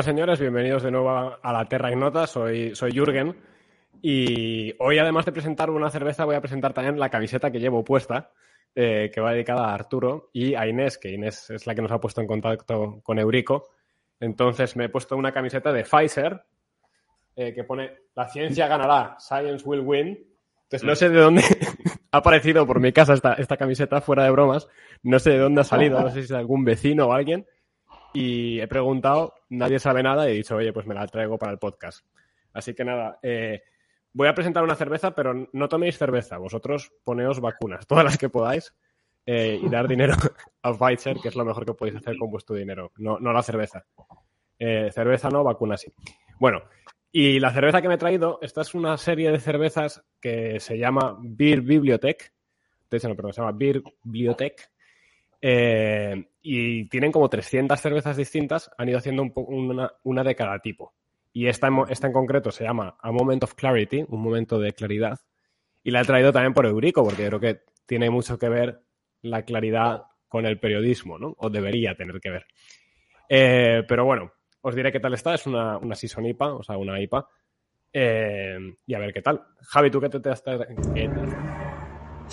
Bueno, señores, bienvenidos de nuevo a la Terra Ignota. Soy, soy Jürgen. Y hoy, además de presentar una cerveza, voy a presentar también la camiseta que llevo puesta, eh, que va dedicada a Arturo y a Inés, que Inés es la que nos ha puesto en contacto con Eurico. Entonces me he puesto una camiseta de Pfizer eh, que pone La ciencia ganará, Science will win. Entonces no sé de dónde ha aparecido por mi casa esta, esta camiseta, fuera de bromas. No sé de dónde ha salido, no sé si es de algún vecino o alguien y he preguntado, nadie sabe nada y he dicho, oye, pues me la traigo para el podcast. Así que nada, eh, voy a presentar una cerveza, pero no toméis cerveza, vosotros poneos vacunas, todas las que podáis, eh, y dar dinero a Pfizer, que es lo mejor que podéis hacer con vuestro dinero, no, no la cerveza. Eh, cerveza no, vacuna sí. Bueno, y la cerveza que me he traído, esta es una serie de cervezas que se llama Beer Bibliotech, de hecho no, perdón, se llama Beer Bibliotech, eh, y tienen como 300 cervezas distintas, han ido haciendo una, una, de cada tipo. Y esta en, concreto se llama A Moment of Clarity, un momento de claridad. Y la he traído también por Eurico, porque creo que tiene mucho que ver la claridad con el periodismo, ¿no? O debería tener que ver. Eh, pero bueno, os diré qué tal está. Es una, una Season IPA, o sea, una IPA. Eh, y a ver qué tal. Javi, ¿tú qué te, te has traído?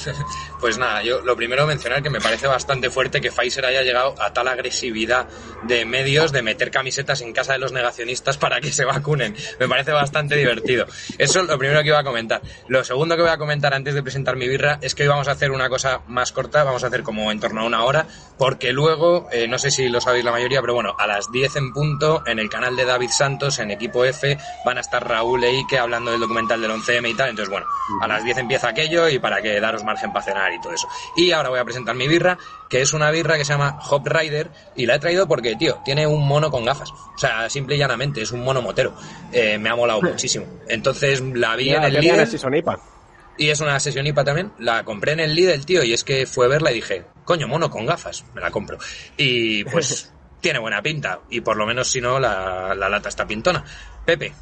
Pues nada, yo lo primero mencionar que me parece bastante fuerte que Pfizer haya llegado a tal agresividad de medios de meter camisetas en casa de los negacionistas para que se vacunen. Me parece bastante divertido. Eso es lo primero que iba a comentar. Lo segundo que voy a comentar antes de presentar mi birra es que hoy vamos a hacer una cosa más corta, vamos a hacer como en torno a una hora, porque luego, eh, no sé si lo sabéis la mayoría, pero bueno, a las 10 en punto, en el canal de David Santos, en Equipo F, van a estar Raúl e Ike hablando del documental del 11M y tal. Entonces, bueno, a las 10 empieza aquello y para que daros margen para cenar y todo eso. Y ahora voy a presentar mi birra, que es una birra que se llama Hop Rider, y la he traído porque, tío, tiene un mono con gafas. O sea, simple y llanamente, es un mono motero. Eh, me ha molado muchísimo. Entonces la vi en el Lidl. Y es una sesión IPA también. La compré en el Lidl, tío, y es que fue a verla y dije, coño, mono con gafas, me la compro. Y pues tiene buena pinta. Y por lo menos, si no, la, la lata está pintona. Pepe.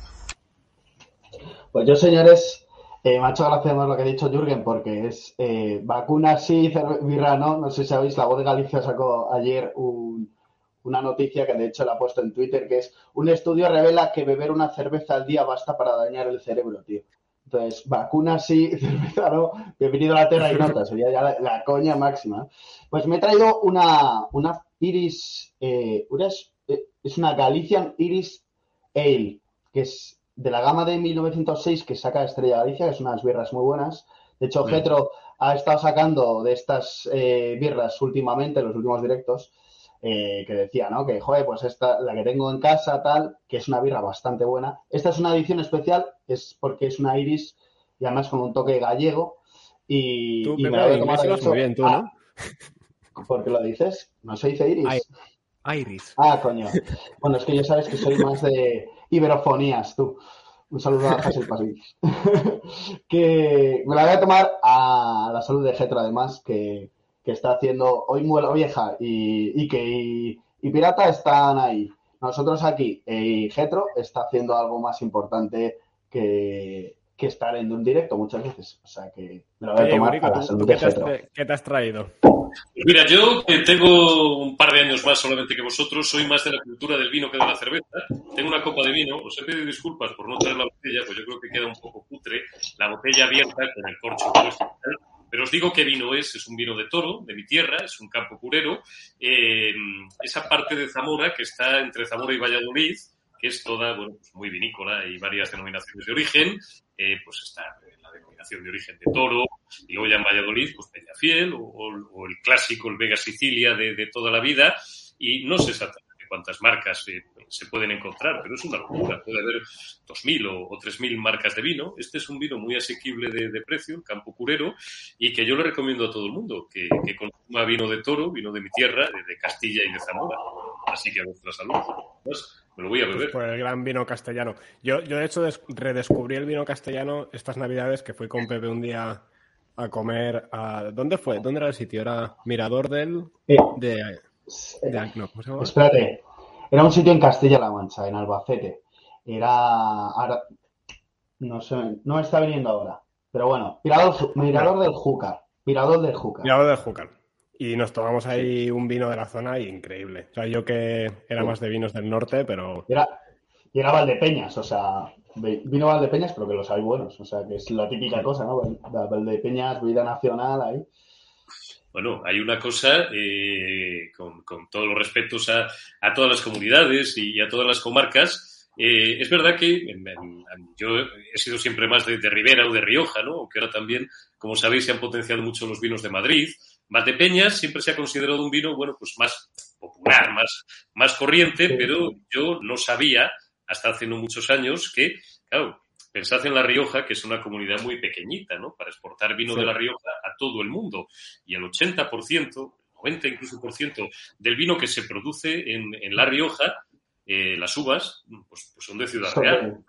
Pues yo, señores, eh, me ha lo que ha dicho Jürgen, porque es eh, vacuna sí, birra no. No sé si sabéis, la voz de Galicia sacó ayer una noticia que de hecho la ha puesto en Twitter, que es un estudio revela que beber una cerveza al día basta para dañar el cerebro, tío. Entonces, vacuna sí, cerveza no. Bienvenido a la Tierra y Nota, sería ya la, coña máxima. Pues me he traído una, una Iris, eh, eh es una Galician Iris Ale, que es de la gama de 1906 que saca Estrella Galicia, que son unas birras muy buenas. De hecho, Getro ha estado sacando de estas eh, birras últimamente, en los últimos directos, eh, que decía, ¿no? Que, joder, pues esta, la que tengo en casa, tal, que es una birra bastante buena. Esta es una edición especial, es porque es una iris y además con un toque gallego. Y, tú, me la muy bien, tú, ¿no? Ah, ¿Por qué lo dices? ¿No se dice iris? Iris. Ah, coño. Bueno, es que ya sabes que soy más de iberofonías, tú. Un saludo a Hazel Pasis. que me la voy a tomar a la salud de Getro, además, que, está haciendo hoy Muela Vieja y, que y, Pirata están ahí. Nosotros aquí, y Getro está haciendo algo más importante que, que estar en un directo muchas veces. O sea que me lo voy a tomar a la salud. ¿Qué te has traído? Mira, yo que tengo un par de años más solamente que vosotros, soy más de la cultura del vino que de la cerveza. Tengo una copa de vino, os he pedido disculpas por no traer la botella, pues yo creo que queda un poco putre, la botella abierta con el corcho puesto Pero os digo qué vino es. Es un vino de toro, de mi tierra, es un campo curero. Eh, esa parte de Zamora que está entre Zamora y Valladolid, que es toda, bueno, pues muy vinícola y varias denominaciones de origen, eh, pues está la denominación de origen de toro, y luego ya en Valladolid, pues Peñafiel, o, o el clásico, el Vega Sicilia de, de toda la vida, y no sé exactamente cuántas marcas eh, se pueden encontrar, pero es una locura. Puede haber 2.000 o, o 3.000 marcas de vino. Este es un vino muy asequible de, de precio, Campo Curero, y que yo le recomiendo a todo el mundo, que, que consuma vino de toro, vino de mi tierra, de, de, Castilla y de Zamora. Así que a vuestra salud. Pues, me lo voy a beber. Pues por el gran vino castellano. Yo, yo de hecho, redescubrí el vino castellano estas navidades que fui con Pepe un día a comer a... ¿Dónde fue? ¿Dónde era el sitio? Era Mirador del... Eh, de, de, no, ¿cómo se llama? Espérate. Era un sitio en Castilla-La Mancha, en Albacete. Era... Ahora, no sé, no me está viniendo ahora. Pero bueno, Mirador, Mirador del Júcar. Mirador del Júcar. Mirador del Júcar. Y nos tomamos ahí un vino de la zona increíble. O sea, yo que era más de vinos del norte, pero... Y era, y era Valdepeñas, o sea, vino Valdepeñas, pero que los hay buenos. O sea, que es la típica cosa, ¿no? Valdepeñas, vida nacional ahí. Bueno, hay una cosa, eh, con, con, todos los respetos a, a, todas las comunidades y a todas las comarcas, eh, es verdad que en, en, yo he sido siempre más de, de, Ribera o de Rioja, ¿no? Aunque ahora también, como sabéis, se han potenciado mucho los vinos de Madrid. Valdepeñas siempre se ha considerado un vino, bueno, pues más popular, más, más corriente, pero yo no sabía, hasta hace no muchos años, que, claro, pensad en La Rioja, que es una comunidad muy pequeñita, ¿no? Para exportar vino sí. de La Rioja a todo el mundo. Y el 80%, 90 incluso por ciento del vino que se produce en, en La Rioja, eh, las uvas, pues, pues, son de Ciudad Real.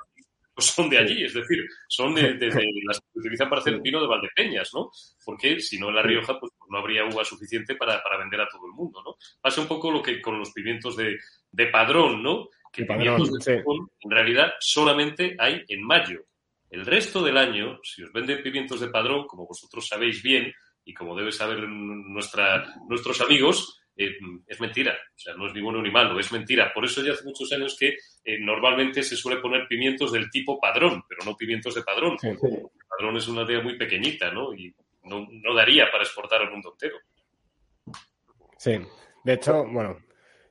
Pues son de allí, es decir, son de, de, de las que se utilizan para hacer vino de Valdepeñas, ¿no? Porque si no en La Rioja, pues no habría uva suficiente para, para vender a todo el mundo, ¿no? Pasa un poco lo que con los pimientos de, de padrón, ¿no? que pimientos de sí. en realidad solamente hay en mayo. El resto del año, si os venden pimientos de padrón, como vosotros sabéis bien y como debe saber nuestra, nuestros amigos, eh, es mentira. O sea, no es ni bueno ni malo, es mentira. Por eso ya hace muchos años que eh, normalmente se suele poner pimientos del tipo padrón, pero no pimientos de padrón. Sí, sí. El padrón es una aldea muy pequeñita, ¿no? Y no, no daría para exportar al mundo entero. Sí. De hecho, bueno,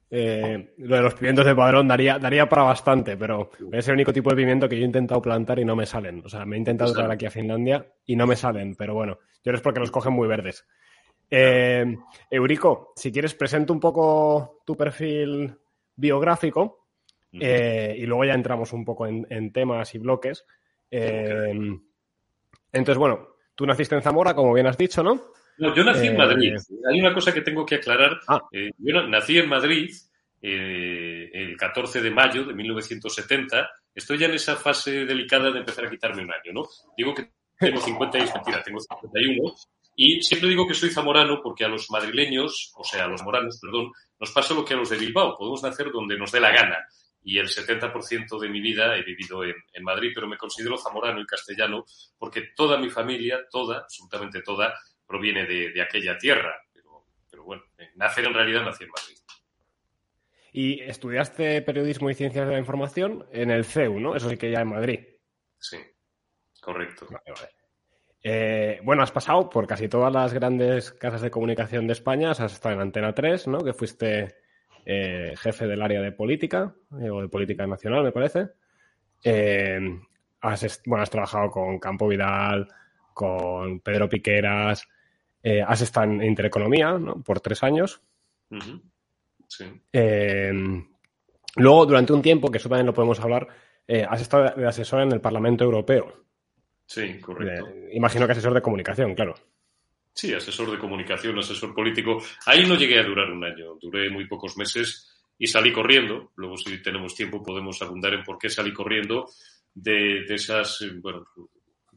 eh, lo de los pimientos de padrón daría, daría para bastante, pero es el único tipo de pimiento que yo he intentado plantar y no me salen. O sea, me he intentado traer aquí a Finlandia y no me salen, pero bueno, yo creo es porque los cogen muy verdes. Eh, Eurico, si quieres, presento un poco tu perfil biográfico eh, y luego ya entramos un poco en, en temas y bloques. Eh, entonces, bueno, tú naciste en Zamora, como bien has dicho, ¿no? No, yo nací en Madrid. Hay una cosa que tengo que aclarar. Ah. Yo nací en Madrid el 14 de mayo de 1970. Estoy ya en esa fase delicada de empezar a quitarme un año, ¿no? Digo que tengo 50 y mentira, tengo 51. Y siempre digo que soy zamorano porque a los madrileños, o sea, a los moranos, perdón, nos pasa lo que a los de Bilbao. Podemos nacer donde nos dé la gana. Y el 70% de mi vida he vivido en, en Madrid, pero me considero zamorano y castellano porque toda mi familia, toda, absolutamente toda, proviene de, de aquella tierra. Pero, pero, bueno, nacer en realidad nací en Madrid. Y estudiaste periodismo y ciencias de la información en el CEU, ¿no? Eso sí que ya en Madrid. Sí, correcto. Vale, vale. Eh, bueno, has pasado por casi todas las grandes casas de comunicación de España, has estado en Antena 3, ¿no? Que fuiste eh, jefe del área de política, eh, o de política nacional, me parece. Has, bueno, has trabajado con Campo Vidal, con Pedro Piqueras, has estado en Intereconomía ¿no? por tres años. Uh -huh. sí. luego, durante un tiempo, que eso también lo podemos hablar, has estado de asesor en el Parlamento Europeo. Sí, correcto. imagino que asesor de comunicación, claro. Sí, asesor de comunicación, asesor político. Ahí no llegué a durar un año, duré muy pocos meses y salí corriendo. Luego, si tenemos tiempo, podemos abundar en por qué salí corriendo de, de esas, bueno,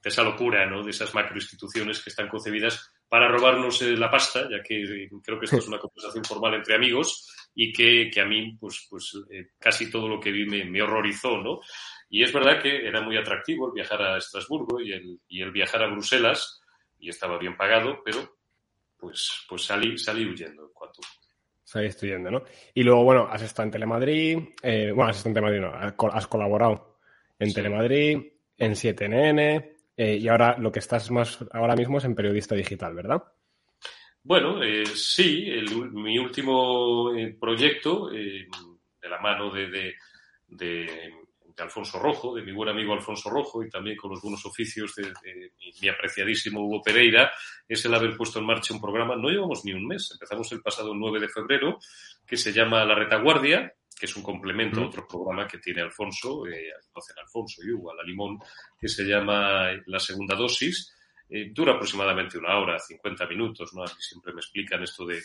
de esa locura, ¿no? De esas macroinstituciones que están concebidas para robarnos eh, la pasta, ya que eh, creo que esto es una conversación formal entre amigos y que, que a mí, pues, pues eh, casi todo lo que vi me, me, horrorizó, ¿no? Y es verdad que era muy atractivo el viajar a Estrasburgo y el, y el viajar a Bruselas, y estaba bien pagado, pero pues, pues salí, salí huyendo en cuanto. Saliste huyendo, ¿no? Y luego, bueno, has estado en Telemadrid, eh, bueno, has estado en Telemadrid, no, has colaborado en sí. Telemadrid, en 7NN, eh, y ahora lo que estás más ahora mismo es en periodista digital, ¿verdad? Bueno, eh, sí, mi último eh, proyecto, de la mano de, Alfonso Rojo, de mi buen amigo Alfonso Rojo, y también con los buenos oficios de, mi apreciadísimo Hugo Pereira, es el haber puesto en marcha un programa. No llevamos ni un mes, empezamos el pasado 9 de febrero, que se llama La Retaguardia, que es un complemento a otro programa que tiene Alfonso, eh, Alfonso y Hugo, a la Limón, que se llama La Segunda Dosis. Eh, dura aproximadamente una hora, 50 minutos, ¿no? siempre me explican esto de,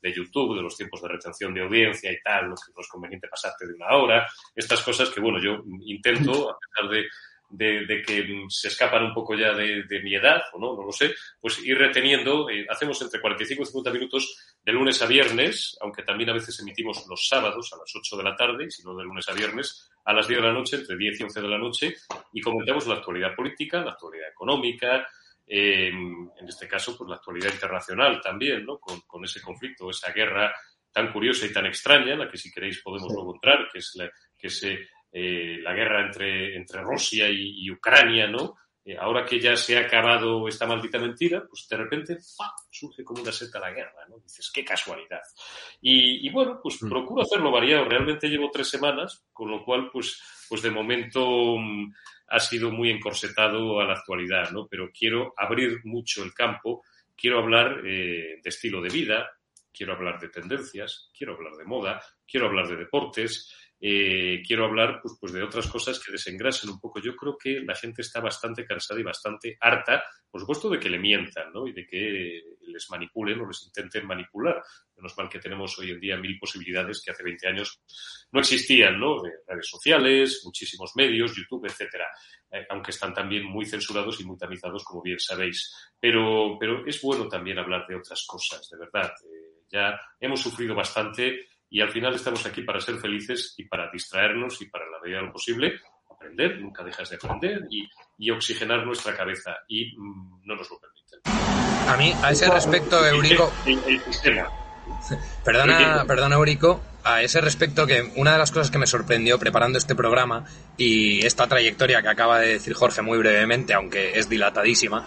de, YouTube, de los tiempos de retención de audiencia y tal, lo que no es conveniente pasarte de una hora, estas cosas que, bueno, yo intento, a pesar de, de, que se escapan un poco ya de, mi edad, o no, no lo sé, pues ir reteniendo, eh, hacemos entre 45 y 50 minutos de lunes a viernes, aunque también a veces emitimos los sábados a las 8 de la tarde, y si no de lunes a viernes, a las 10 de la noche, entre 10 y 11 de la noche, y comentamos la actualidad política, la actualidad económica, eh, en este caso, pues la actualidad internacional también, ¿no? Con, con, ese conflicto, esa guerra tan curiosa y tan extraña, la que si queréis podemos luego entrar, que es la, que se eh, la guerra entre, entre Rusia y, Ucrania, ¿no? Eh, ahora que ya se ha acabado esta maldita mentira, pues de repente surge como una seta la guerra, ¿no? Dices, qué casualidad. Y, bueno, pues mm. procuro hacerlo variado. Realmente llevo tres semanas, con lo cual, pues, pues de momento mm, ha sido muy encorsetado a la actualidad, ¿no? Pero quiero abrir mucho el campo, quiero hablar eh, de estilo de vida, quiero hablar de tendencias, quiero hablar de moda, quiero hablar de deportes, eh, quiero hablar pues, pues de otras cosas que desengrasen un poco. Yo creo que la gente está bastante cansada y bastante harta, por supuesto, de que le mientan ¿no? y de que les manipulen o les intenten manipular. Menos mal que tenemos hoy en día mil posibilidades que hace 20 años no existían, ¿no? De redes sociales, muchísimos medios, YouTube, etcétera. Eh, aunque están también muy censurados y muy tamizados, como bien sabéis. Pero, pero es bueno también hablar de otras cosas, de verdad. Eh, ya hemos sufrido bastante y al final estamos aquí para ser felices y para distraernos y para la medida de lo posible aprender, nunca dejas de aprender y, y oxigenar nuestra cabeza y mm, no nos lo permiten. A mí, a ese respecto, Eurico... Perdona, perdona, Eurico, a ese respecto que una de las cosas que me sorprendió preparando este programa y esta trayectoria que acaba de decir Jorge muy brevemente, aunque es dilatadísima,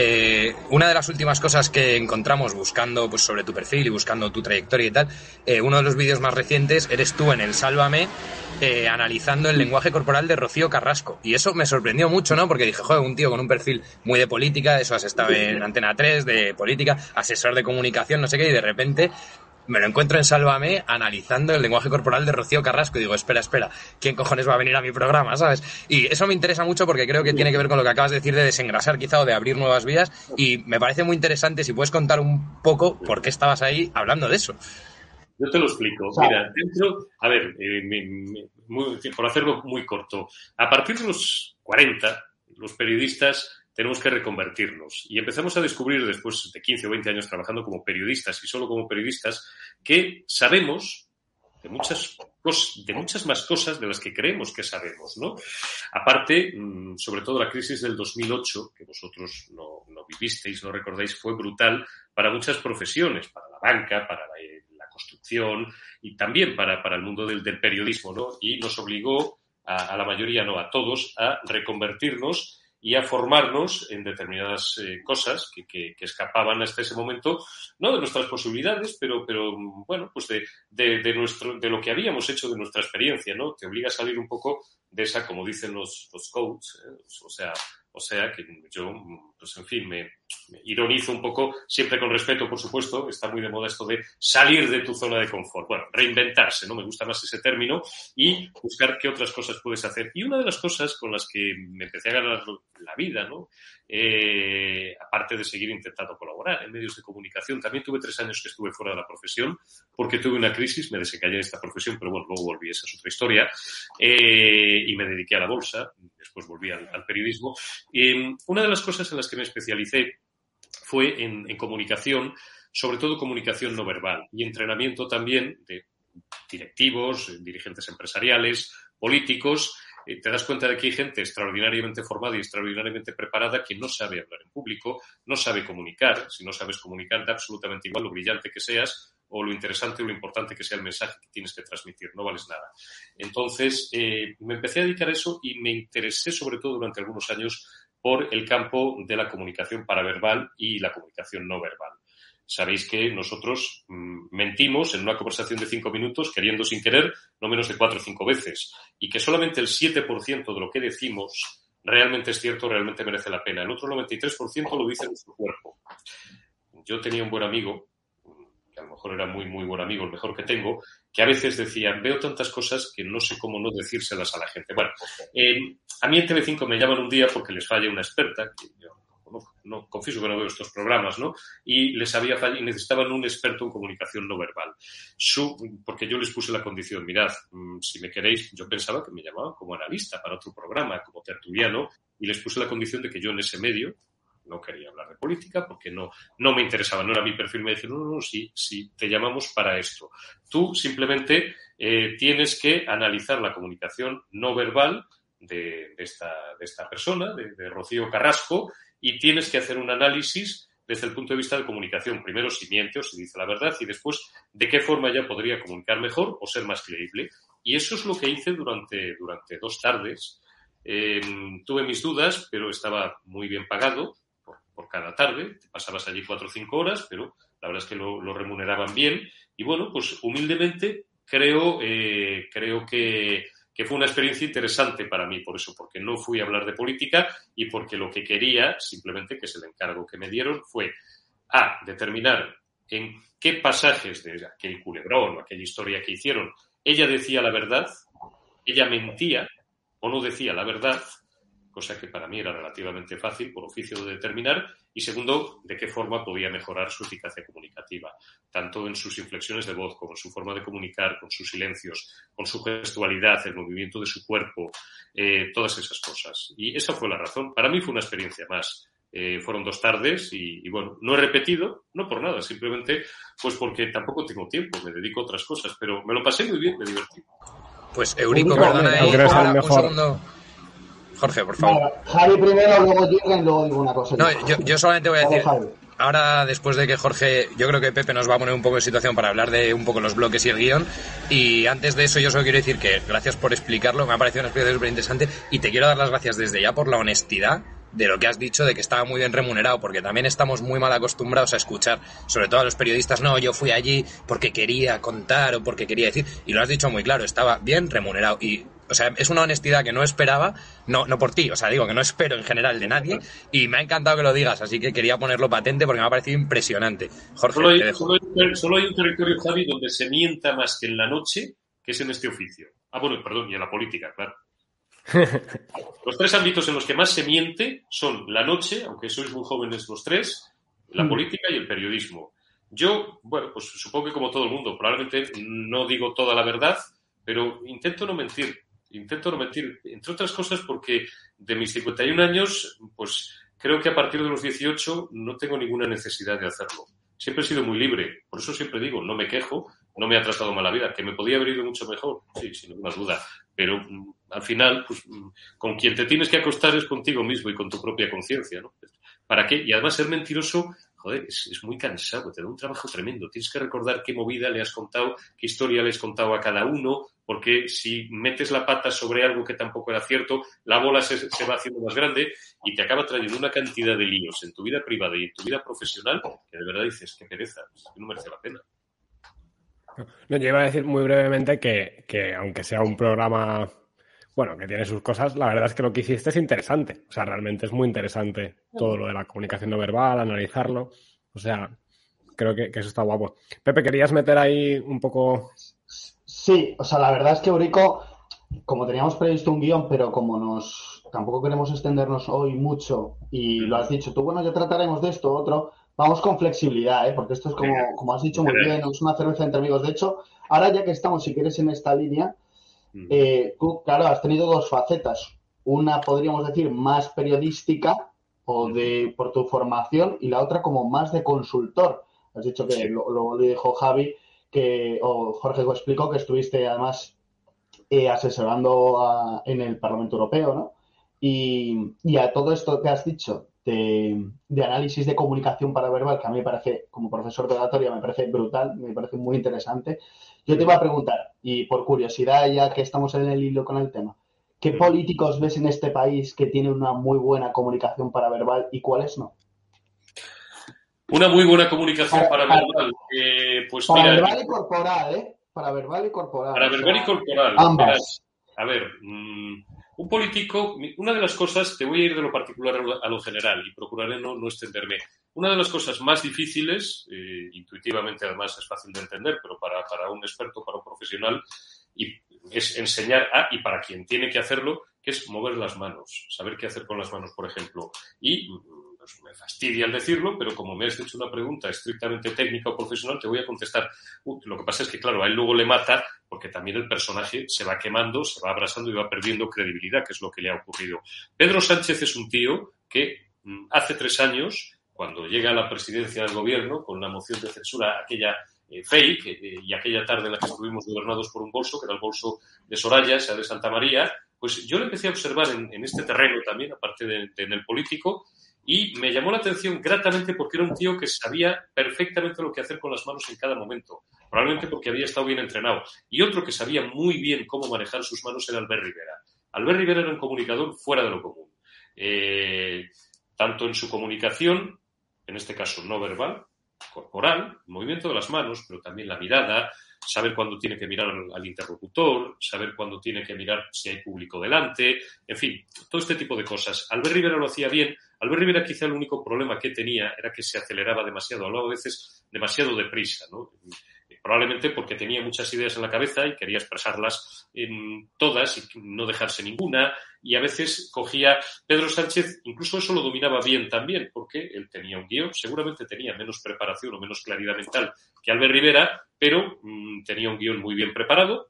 eh, una de las últimas cosas que encontramos buscando pues, sobre tu perfil y buscando tu trayectoria y tal, eh, uno de los vídeos más recientes eres tú en el Sálvame eh, analizando el lenguaje corporal de Rocío Carrasco. Y eso me sorprendió mucho, ¿no? Porque dije, joder, un tío con un perfil muy de política, eso has estado en Antena 3, de política, asesor de comunicación, no sé qué, y de repente me lo encuentro en Sálvame analizando el lenguaje corporal de Rocío Carrasco y digo, espera, espera, ¿quién cojones va a venir a mi programa, sabes? Y eso me interesa mucho porque creo que tiene que ver con lo que acabas de decir de desengrasar quizá o de abrir nuevas vías y me parece muy interesante si puedes contar un poco por qué estabas ahí hablando de eso. Yo te lo explico. Mira, dentro, a ver, eh, por hacerlo muy corto, a partir de los 40, los periodistas tenemos que reconvertirnos. Y empezamos a descubrir, después de 15 o 20 años trabajando como periodistas y solo como periodistas, que sabemos de muchas, de muchas más cosas de las que creemos que sabemos, ¿no? Aparte, mm, sobre todo la crisis del 2008, que vosotros no, vivisteis, no recordáis, fue brutal para muchas profesiones, para la banca, para la, construcción y también para, para el mundo del, periodismo, ¿no? Y nos obligó a la mayoría, no a todos, a reconvertirnos y a formarnos en determinadas eh, cosas que, que, que, escapaban hasta ese momento, no de nuestras posibilidades, pero, pero bueno, pues de, de, de, nuestro, de lo que habíamos hecho, de nuestra experiencia, ¿no? Te obliga a salir un poco de esa, como dicen los, los coaches, ¿eh? o sea, o sea que yo, pues en fin, me, ironizo un poco, siempre con respeto, por supuesto, está muy de moda esto de salir de tu zona de confort. Bueno, reinventarse, ¿no? Me gusta más ese término y buscar qué otras cosas puedes hacer. Y una de las cosas con las que me empecé a ganar la vida, ¿no? Eh, aparte de seguir intentando colaborar en medios de comunicación, también tuve tres años que estuve fuera de la profesión porque tuve una crisis, me desencallé de esta profesión, pero bueno, luego volví, esa es otra historia, eh, y me dediqué a la bolsa, después volví al, periodismo. Eh, una de las cosas en las que me especialicé fue en, comunicación, sobre todo comunicación no verbal y entrenamiento también de directivos, dirigentes empresariales, políticos. Eh, te das cuenta de que hay gente extraordinariamente formada y extraordinariamente preparada que no sabe hablar en público, no sabe comunicar. Si no sabes comunicar, da absolutamente igual lo brillante que seas o lo interesante o lo importante que sea el mensaje que tienes que transmitir, no vales nada. Entonces, eh, me empecé a dedicar a eso y me interesé sobre todo durante algunos años por el campo de la comunicación paraverbal y la comunicación no verbal. Sabéis que nosotros mm, mentimos en una conversación de cinco minutos, queriendo sin querer, no menos de cuatro o cinco veces, y que solamente el 7% de lo que decimos realmente es cierto, realmente merece la pena. El otro 93% lo dice nuestro cuerpo. Yo tenía un buen amigo, que a lo mejor era muy, muy buen amigo, el mejor que tengo, que a veces decían, veo tantas cosas que no sé cómo no decírselas a la gente. Bueno, a mí en TV5 me llaman un día porque les falla una experta, que yo no, confieso que no veo estos programas, ¿no? Y les había y necesitaban un experto en comunicación no verbal. Su, porque yo les puse la condición, mirad, mm, si me queréis, yo pensaba que me llamaban como analista para otro programa, como tertuliano, y les puse la condición de que yo en ese medio no quería hablar de política porque no, no me interesaba, no era mi perfil. Me decían, no, no, sí, sí, te llamamos para esto. Tú simplemente eh, tienes que analizar la comunicación no verbal de, esta, de esta, persona, de, Rocío Carrasco, y tienes que hacer un análisis desde el punto de vista de comunicación. Primero si miente o si dice la verdad y después de qué forma ya podría comunicar mejor o ser más creíble. Y eso es lo que hice durante, durante dos tardes. Eh, tuve mis dudas, pero estaba muy bien pagado por cada tarde, te pasabas allí cuatro o cinco horas, pero la verdad es que lo, remuneraban bien. Y bueno, pues humildemente creo, eh, creo que, fue una experiencia interesante para mí, por eso, porque no fui a hablar de política y porque lo que quería, simplemente, que es el encargo que me dieron, fue a determinar en qué pasajes de aquel culebrón o aquella historia que hicieron ella decía la verdad, ella mentía o no decía la verdad, cosa que para mí era relativamente fácil por oficio de determinar, y segundo, de qué forma podía mejorar su eficacia comunicativa, tanto en sus inflexiones de voz como en su forma de comunicar, con sus silencios, con su gestualidad, el movimiento de su cuerpo, eh, todas esas cosas. Y esa fue la razón. Para mí fue una experiencia más. Eh, fueron dos tardes y, bueno, no he repetido, no por nada, simplemente pues porque tampoco tengo tiempo, me dedico a otras cosas, pero me lo pasé muy bien, me divertí. Pues Eurico, perdona, un segundo. Jorge, por favor. Javi primero, luego Jürgen, luego digo una cosa. No, yo, solamente voy a decir. Ahora, después de que Jorge, yo creo que Pepe nos va a poner un poco de situación para hablar de un poco los bloques y el guion. Y antes de eso, yo solo quiero decir que gracias por explicarlo, me ha parecido una experiencia súper interesante. Y te quiero dar las gracias desde ya por la honestidad de lo que has dicho de que estaba muy bien remunerado, porque también estamos muy mal acostumbrados a escuchar, sobre todo a los periodistas, no, yo fui allí porque quería contar o porque quería decir, y lo has dicho muy claro, estaba bien remunerado. Y o sea, es una honestidad que no esperaba, no, no por ti, o sea, digo que no espero en general de nadie, y me ha encantado que lo digas, así que quería ponerlo patente porque me ha parecido impresionante. Jorge, solo hay, solo hay, un territorio, Javi, donde se mienta más que en la noche, que es en este oficio. Ah, bueno, perdón, y en la política, claro. los tres ámbitos en los que más se miente son la noche, aunque sois muy jóvenes los tres, la mm. política y el periodismo. Yo, bueno, pues supongo que como todo el mundo, probablemente no digo toda la verdad, pero intento no mentir intento no mentir, entre otras cosas porque de mis 51 años, pues creo que a partir de los 18 no tengo ninguna necesidad de hacerlo. Siempre he sido muy libre, por eso siempre digo, no me quejo, no me ha tratado mal la vida, que me podía haber ido mucho mejor, sí, sin ninguna duda, pero mm, al final, pues mm, con quien te tienes que acostar es contigo mismo y con tu propia conciencia, ¿no? ¿Para qué? Y además ser mentiroso joder, es, muy cansado, te da un trabajo tremendo. Tienes que recordar qué movida le has contado, qué historia le has contado a cada uno, porque si metes la pata sobre algo que tampoco era cierto, la bola se, va haciendo más grande y te acaba trayendo una cantidad de líos en tu vida privada y en tu vida profesional que de verdad dices, qué pereza, no merece la pena. No, yo iba a decir muy brevemente que, que aunque sea un programa bueno, que tiene sus cosas, la verdad es que lo que hiciste es interesante. O sea, realmente es muy interesante todo lo de la comunicación no verbal, analizarlo. O sea, creo que, eso está guapo. Pepe, ¿querías meter ahí un poco...? Sí, o sea, la verdad es que Eurico, como teníamos previsto un guion, pero como nos tampoco queremos extendernos hoy mucho y lo has dicho tú, bueno, ya trataremos de esto, otro, vamos con flexibilidad, ¿eh? porque esto es como, como has dicho muy bien, es una cerveza entre amigos. De hecho, ahora ya que estamos, si quieres, en esta línea, eh, tú, claro, has tenido dos facetas. Una, podríamos decir, más periodística o de por tu formación y la otra como más de consultor. Has dicho que lo, dijo Javi, que, o Jorge lo explicó, que estuviste además eh, asesorando en el Parlamento Europeo, ¿no? Y, a todo esto que has dicho de, de, análisis de comunicación paraverbal, que a mí me parece, como profesor de oratoria, me parece brutal, me parece muy interesante. Yo te iba a preguntar, y por curiosidad, ya que estamos en el hilo con el tema, ¿Qué políticos ves en este país que tienen una muy buena comunicación paraverbal y cuáles no? Una muy buena comunicación paraverbal. Eh, pues paraverbal y corporal, ¿eh? Paraverbal y corporal. Paraverbal y corporal. Ambas. a ver, mm, un político, una de las cosas, te voy a ir de lo particular a lo general y procuraré no, no extenderme. Una de las cosas más difíciles, eh, intuitivamente además es fácil de entender, pero para, para un experto, para un profesional, y es enseñar a, y para quien tiene que hacerlo, que es mover las manos, saber qué hacer con las manos, por ejemplo. Y pues, me fastidia al decirlo, pero como me has hecho una pregunta estrictamente técnica o profesional, te voy a contestar. Uh, lo que pasa es que, claro, a él luego le mata porque también el personaje se va quemando, se va abrasando y va perdiendo credibilidad, que es lo que le ha ocurrido. Pedro Sánchez es un tío que mm, hace tres años, cuando llega a la presidencia del gobierno con la moción de censura, aquella eh, fake eh, y aquella tarde en la que estuvimos gobernados por un bolso, que era el bolso de Soraya, sea de Santa María, pues yo le empecé a observar en, este terreno también, aparte de, en el político, y me llamó la atención gratamente porque era un tío que sabía perfectamente lo que hacer con las manos en cada momento, probablemente porque había estado bien entrenado. Y otro que sabía muy bien cómo manejar sus manos era Albert Rivera. Albert Rivera era un comunicador fuera de lo común. Eh, tanto en su comunicación, en este caso no verbal, corporal, movimiento de las manos, pero también la mirada, saber cuándo tiene que mirar al, interlocutor, saber cuándo tiene que mirar si hay público delante, en fin, todo este tipo de cosas. Albert Rivera lo hacía bien. Albert Rivera quizá el único problema que tenía era que se aceleraba demasiado, hablaba a veces demasiado deprisa, ¿no? probablemente porque tenía muchas ideas en la cabeza y quería expresarlas en todas y no dejarse ninguna. Y a veces cogía Pedro Sánchez, incluso eso lo dominaba bien también, porque él tenía un guion, seguramente tenía menos preparación o menos claridad mental que Albert Rivera, pero mm, tenía un guion muy bien preparado,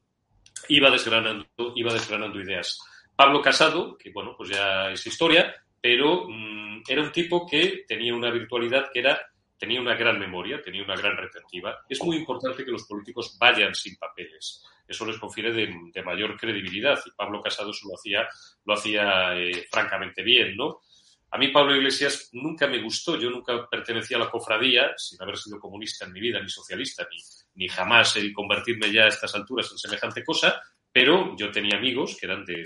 iba desgranando, iba desgranando ideas. Pablo Casado, que bueno, pues ya es historia, pero mm, era un tipo que tenía una virtualidad que era tenía una gran memoria, tenía una gran retentiva. Es muy importante que los políticos vayan sin papeles. Eso les confiere de, mayor credibilidad y Pablo Casado lo hacía, lo hacía eh, francamente bien, ¿no? A mí Pablo Iglesias nunca me gustó, yo nunca pertenecía a la cofradía, sin haber sido comunista en mi vida, ni socialista, ni, ni jamás el convertirme ya a estas alturas en semejante cosa, pero yo tenía amigos que eran de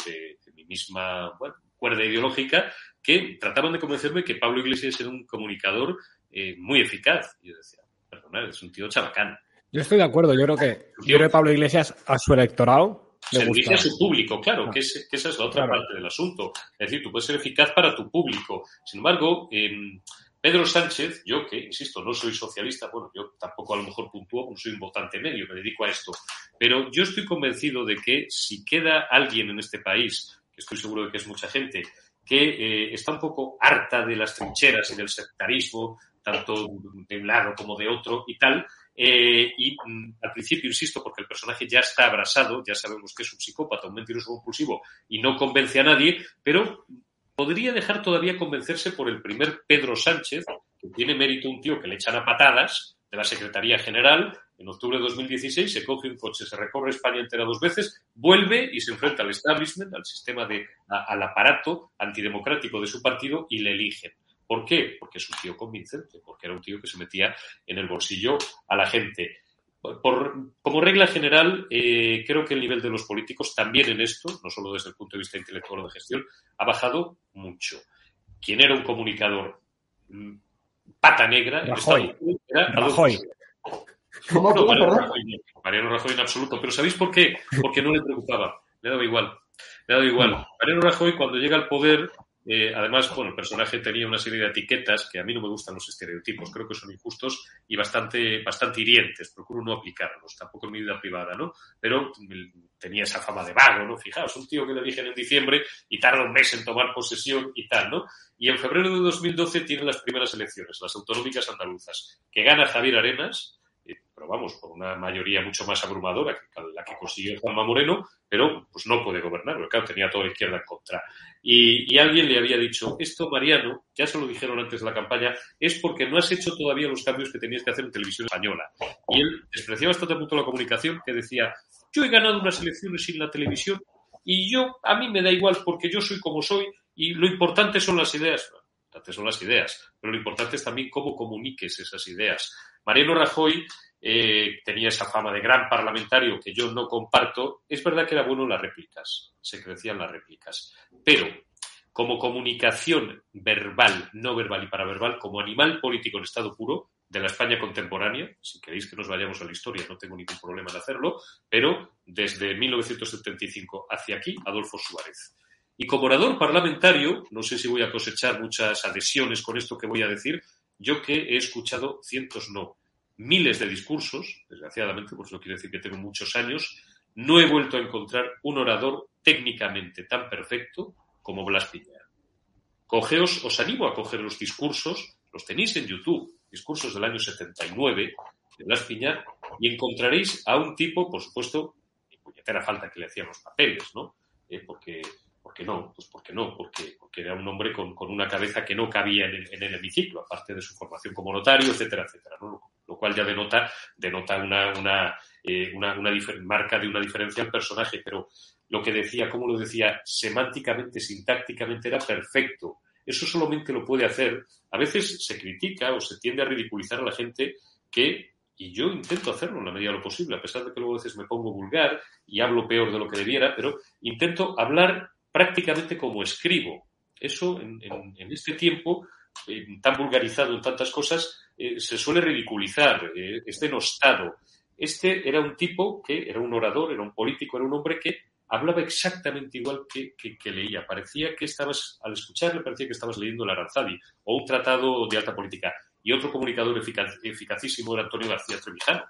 mi misma cuerda ideológica que trataban de convencerme que Pablo Iglesias era un comunicador eh, muy eficaz. Y yo decía, perdona, es un tío chabacán. Yo estoy de acuerdo, yo creo que, yo creo Pablo Iglesias a su electorado se dirige a su público, claro, que, esa es la otra parte del asunto. Es decir, tú puedes ser eficaz para tu público. Sin embargo, Pedro Sánchez, yo que, insisto, no soy socialista, bueno, yo tampoco a lo mejor puntúo, no soy un votante medio, me dedico a esto, pero yo estoy convencido de que si queda alguien en este país, que estoy seguro de que es mucha gente, que eh, está un poco harta de las trincheras y del sectarismo, tanto de un lado como de otro y tal. Eh, y mm, al principio, insisto, porque el personaje ya está abrasado, ya sabemos que es un psicópata, un mentiroso compulsivo y no convence a nadie, pero podría dejar todavía convencerse por el primer Pedro Sánchez, que tiene mérito un tío que le echan a patadas de la Secretaría General. En octubre de 2016 se coge un coche, se recorre España entera dos veces, vuelve y se enfrenta al establishment, al sistema de, al aparato antidemocrático de su partido y le eligen. ¿Por qué? Porque es un tío convincente, porque era un tío que se metía en el bolsillo a la gente. Como regla general, eh, creo que el nivel de los políticos también en esto, no solo desde el punto de vista intelectual o de gestión, ha bajado mucho. Quien era un comunicador mm, pata negra Rajoy. era Rajoy. Mariano Rajoy en absoluto. Pero ¿sabéis por qué? Porque no le preocupaba. Le daba igual. Le daba igual. Mariano Rajoy, cuando llega al poder, eh, además, bueno, el personaje tenía una serie de etiquetas que a mí no me gustan los estereotipos, creo que son injustos y bastante, bastante hirientes, procuro no aplicarlos, tampoco en mi vida privada, ¿no? Pero tenía esa fama de vago, ¿no? Fijaos, un tío que le eligen en diciembre y tarda un mes en tomar posesión y tal, ¿no? Y en febrero de 2012 tiene las primeras elecciones, las autonómicas andaluzas, que gana Javier Arenas, pero vamos, por una mayoría mucho más abrumadora que la que consiguió Juanma Moreno, pero pues no puede gobernar, porque claro, tenía toda la izquierda en contra. Y, alguien le había dicho, esto Mariano, ya se lo dijeron antes de la campaña, es porque no has hecho todavía los cambios que tenías que hacer en televisión española. Y él despreciaba hasta punto la comunicación que decía, yo he ganado unas elecciones sin la televisión y yo, a mí me da igual porque yo soy como soy y lo importante son las ideas. importantes son las ideas, pero lo importante es también cómo comuniques esas ideas. Mariano Rajoy eh, tenía esa fama de gran parlamentario que yo no comparto. Es verdad que era bueno en las réplicas, se crecían las réplicas, pero como comunicación verbal, no verbal y paraverbal, como animal político en estado puro de la España contemporánea, si queréis que nos vayamos a la historia, no tengo ningún problema en hacerlo, pero desde 1975 hacia aquí, Adolfo Suárez. Y como orador parlamentario, no sé si voy a cosechar muchas adhesiones con esto que voy a decir, yo que he escuchado cientos, no, miles de discursos, desgraciadamente, pues no quiere decir que tengo muchos años, no he vuelto a encontrar un orador técnicamente tan perfecto como Blas Piñar. Cogeos, os animo a coger los discursos, los tenéis en YouTube, discursos del año 79 de Blas Piñar, y encontraréis a un tipo, por supuesto, en puñetera falta que le hacían los papeles, ¿no? Eh, porque ¿Por qué no? Pues porque no, porque, porque era un hombre con, una cabeza que no cabía en el, hemiciclo, aparte de su formación como notario, etcétera, etcétera. Lo, cual ya denota, denota una, una, eh, una, marca de una diferencia al personaje, pero lo que decía, como lo decía, semánticamente, sintácticamente era perfecto. Eso solamente lo puede hacer. A veces se critica o se tiende a ridiculizar a la gente que y yo intento hacerlo en la medida de lo posible, a pesar de que luego a veces me pongo vulgar y hablo peor de lo que debiera, pero intento hablar prácticamente como escribo. Eso en, este tiempo, eh, tan vulgarizado en tantas cosas, eh, se suele ridiculizar, eh, es denostado. Este era un tipo que era un orador, era un político, era un hombre que hablaba exactamente igual que, leía. Parecía que estabas, al escucharle, parecía que estabas leyendo el Aranzadi o un tratado de alta política. Y otro comunicador eficacísimo era Antonio García Trevijano.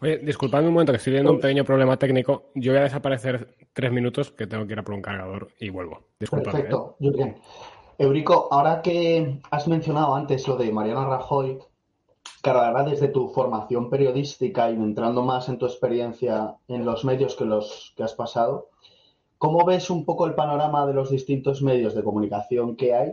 Oye, disculpadme un momento que estoy viendo un pequeño problema técnico. Yo voy a desaparecer tres minutos que tengo que ir a por un cargador y vuelvo. Disculpadme. Perfecto, ¿eh? Eurico, ahora que has mencionado antes lo de Mariano Rajoy, claro, ahora desde tu formación periodística y entrando más en tu experiencia en los medios que los que has pasado, ¿cómo ves un poco el panorama de los distintos medios de comunicación que hay?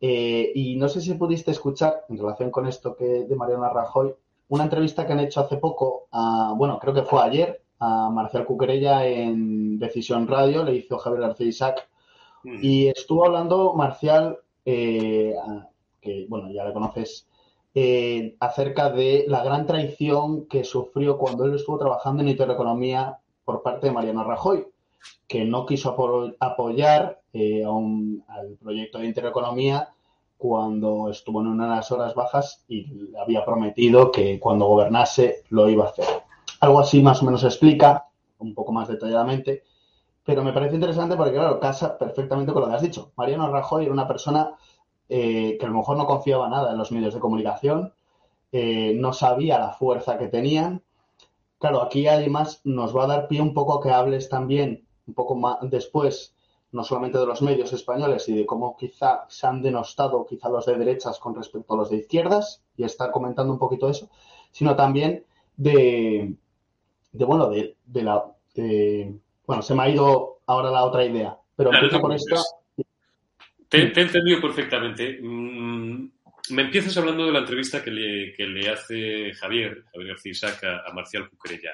Eh, y no sé si pudiste escuchar, en relación con esto que de Mariano Rajoy, una entrevista que han hecho hace poco, a, bueno, creo que fue ayer, a Marcial Cuquerella en Decisión Radio, le hizo Javier García Isaac, mm. y estuvo hablando Marcial, eh, que bueno, ya le conoces, eh, acerca de la gran traición que sufrió cuando él estuvo trabajando en Intereconomía por parte de Mariano Rajoy, que no quiso apoyar eh, al proyecto de Intereconomía cuando estuvo en una de las horas bajas y había prometido que cuando gobernase lo iba a hacer. Algo así más o menos explica, un poco más detalladamente, pero me parece interesante porque, claro, casa perfectamente con lo que has dicho. Mariano Rajoy era una persona eh, que a lo mejor no confiaba nada en los medios de comunicación, eh, no sabía la fuerza que tenían. Claro, aquí además nos va a dar pie un poco que hables también, un poco más después, no solamente de los medios españoles y de cómo quizá se han denostado quizá los de derechas con respecto a los de izquierdas y estar comentando un poquito eso, sino también de, de bueno, de, la... bueno, se me ha ido ahora la otra idea, pero empiezo con esta... Te, he entendido perfectamente. Mm, me empiezas hablando de la entrevista que le, que le hace Javier, Javier García Isaac, a, a Marcial Cucurella.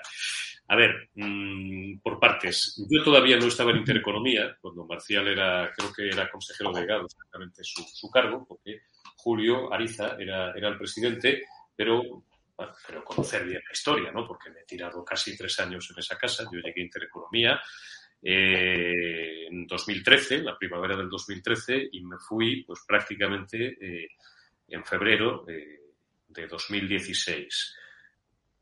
A ver, mm, por partes. Yo todavía no estaba en Intereconomía, cuando Marcial era, creo que era consejero delegado, exactamente su, cargo, porque Julio Ariza era, era el presidente, pero bueno, creo conocer bien la historia, ¿no? Porque me he tirado casi tres años en esa casa. Yo llegué a Intereconomía eh, en 2013, la primavera del 2013, y me fui, pues prácticamente eh, en febrero eh, de 2016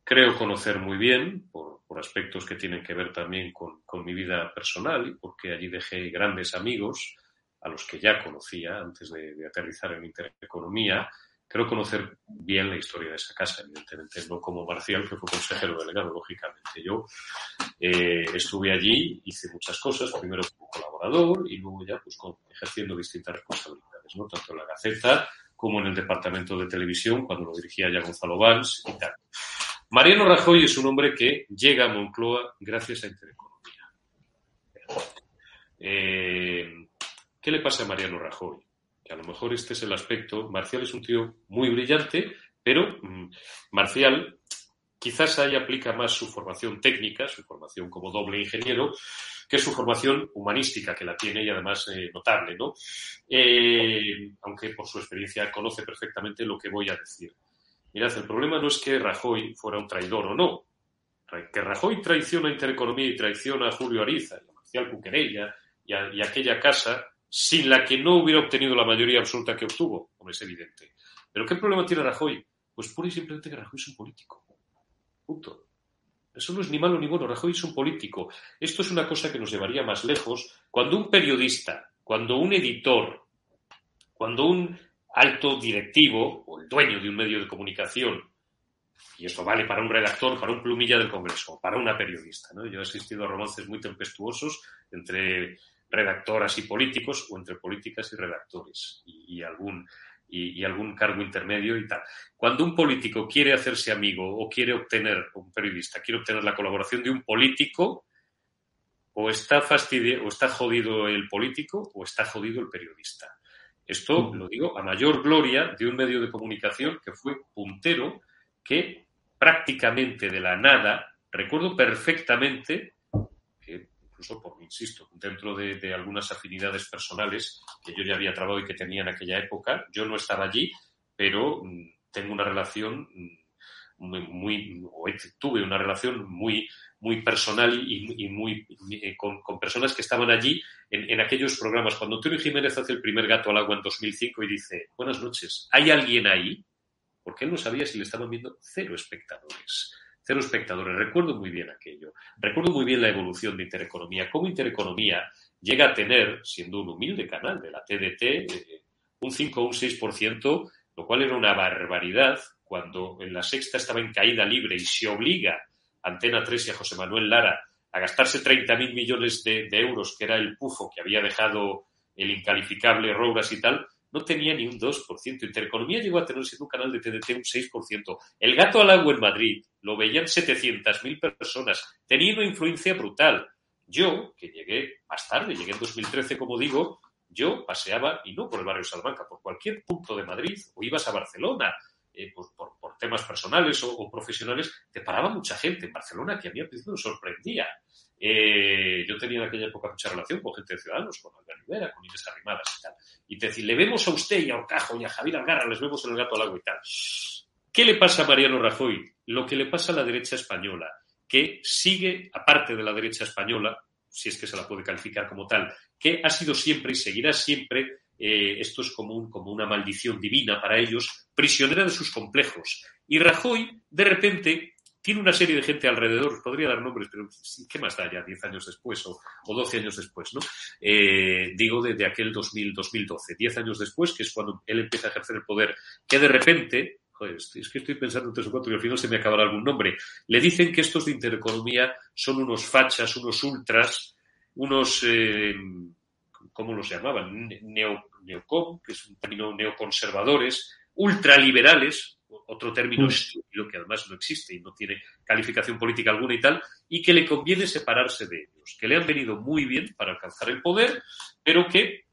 creo conocer muy bien, por, aspectos que tienen que ver también con, mi vida personal porque allí dejé grandes amigos a los que ya conocía antes de, aterrizar en Intereconomía. Creo conocer bien la historia de esa casa, evidentemente, no como Marcial, que fue consejero delegado, lógicamente. Yo eh, estuve allí, hice muchas cosas, primero como colaborador y luego ya pues ejerciendo distintas responsabilidades, ¿no? tanto en la Gaceta como en el departamento de televisión, cuando lo dirigía ya Gonzalo Valls y tal. Mariano Rajoy es un hombre que llega a Moncloa gracias a Intereconomía. Eh, ¿Qué le pasa a Mariano Rajoy? Que a lo mejor este es el aspecto. Marcial es un tío muy brillante, pero mm, Marcial quizás ahí aplica más su formación técnica, su formación como doble ingeniero, que su formación humanística, que la tiene y además eh, notable, ¿no? Eh, aunque por su experiencia conoce perfectamente lo que voy a decir. Mirad, el problema no es que Rajoy fuera un traidor o no. Que Rajoy traiciona a Intereconomía y traiciona a Julio Ariza, y a Marcial Cuquerella y aquella casa sin la que no hubiera obtenido la mayoría absoluta que obtuvo, como es evidente. ¿Pero qué problema tiene Rajoy? Pues pura y simplemente que Rajoy es un político. Punto. Eso no es ni malo ni bueno. Rajoy es un político. Esto es una cosa que nos llevaría más lejos. Cuando un periodista, cuando un editor, cuando un alto directivo o el dueño de un medio de comunicación, y esto vale para un redactor, para un plumilla del Congreso, para una periodista. ¿no? Yo he asistido a romances muy tempestuosos entre redactoras y políticos o entre políticas y redactores y, algún y, algún cargo intermedio y tal. Cuando un político quiere hacerse amigo o quiere obtener, un periodista quiere obtener la colaboración de un político, o está fastidio, o está jodido el político o está jodido el periodista. Esto lo digo a mayor gloria de un medio de comunicación que fue puntero, que prácticamente de la nada, recuerdo perfectamente incluso por, insisto, dentro de, algunas afinidades personales que yo ya había trabajado y que tenía en aquella época. Yo no estaba allí, pero mm, tengo una relación mm, muy, tuve una relación muy, muy personal y, muy eh, con, personas que estaban allí en, en, aquellos programas. Cuando Antonio Jiménez hace el primer gato al agua en 2005 y dice, buenas noches, ¿hay alguien ahí? Porque él no sabía si le estaban viendo cero espectadores. Cero espectadores. Recuerdo muy bien aquello. Recuerdo muy bien la evolución de Intereconomía. Cómo Intereconomía llega a tener, siendo un humilde canal de la TDT, eh, un 5 o un 6%, lo cual era una barbaridad cuando en la sexta estaba en caída libre y se obliga a Antena 3 y a José Manuel Lara a gastarse 30.000 millones de, de, euros, que era el pufo que había dejado el incalificable Rouras y tal, no tenía ni un 2%. Intereconomía llegó a tener, siendo un canal de TDT, un 6%. El gato al agua en Madrid lo veían 700.000 personas. Tenía una influencia brutal. Yo, que llegué más tarde, llegué en 2013, como digo, yo paseaba, y no por el barrio Salamanca, por cualquier punto de Madrid, o ibas a Barcelona, eh, pues por, temas personales o, profesionales, te paraba mucha gente en Barcelona que a mí al principio me sorprendía. Eh, yo tenía en aquella época mucha relación con gente de Ciudadanos, con Albert Rivera, con Inés Arrimadas y tal. Y te decir, le vemos a usted y a Ocajo y a Javier Algarra, les vemos en el gato al agua y tal. ¿Qué le pasa a Mariano Rajoy? Lo que le pasa a la derecha española, que sigue, aparte de la derecha española, si es que se la puede calificar como tal, que ha sido siempre y seguirá siempre, eh, esto es como, como una maldición divina para ellos, prisionera de sus complejos. Y Rajoy, de repente, tiene una serie de gente alrededor, podría dar nombres, pero ¿qué más da ya 10 años después o, o 12 años después? ¿no? Eh, digo desde aquel 2000, 2012, 10 años después, que es cuando él empieza a ejercer el poder, que de repente, joder, es que estoy pensando en tres o cuatro y al final se me acabará algún nombre, le dicen que estos de intereconomía son unos fachas, unos ultras, unos, eh, ¿cómo los llamaban? Neo, neocom, que es un término neoconservadores, ultraliberales, otro término mm. estúpido que además no existe y no tiene calificación política alguna y tal, y que le conviene separarse de ellos, que le han venido muy bien para alcanzar el poder, pero que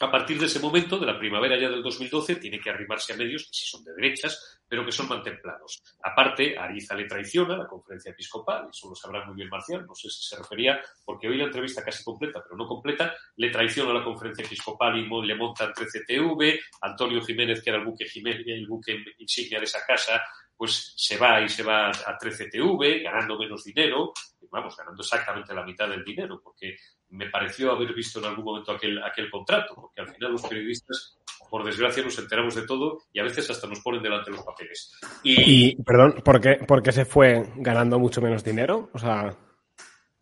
a partir de ese momento, de la primavera ya del 2012, tiene que arrimarse a medios que sí son de derechas, pero que son mantemplados. Aparte, Ariza le traiciona a la conferencia episcopal, eso lo sabrá muy bien Marcial, no sé si se refería, porque hoy la entrevista casi completa, pero no completa, le traiciona a la conferencia episcopal y le montan 13TV, Antonio Jiménez, que era el buque, Jiménez, el buque insignia de esa casa, pues se va y se va a 13TV, ganando menos dinero, vamos, ganando exactamente la mitad del dinero, porque me pareció haber visto en algún momento aquel, aquel contrato, porque al final los periodistas, por desgracia, nos enteramos de todo y a veces hasta nos ponen delante los papeles. Y, perdón, ¿por qué, ¿por qué se fue ganando mucho menos dinero? O sea...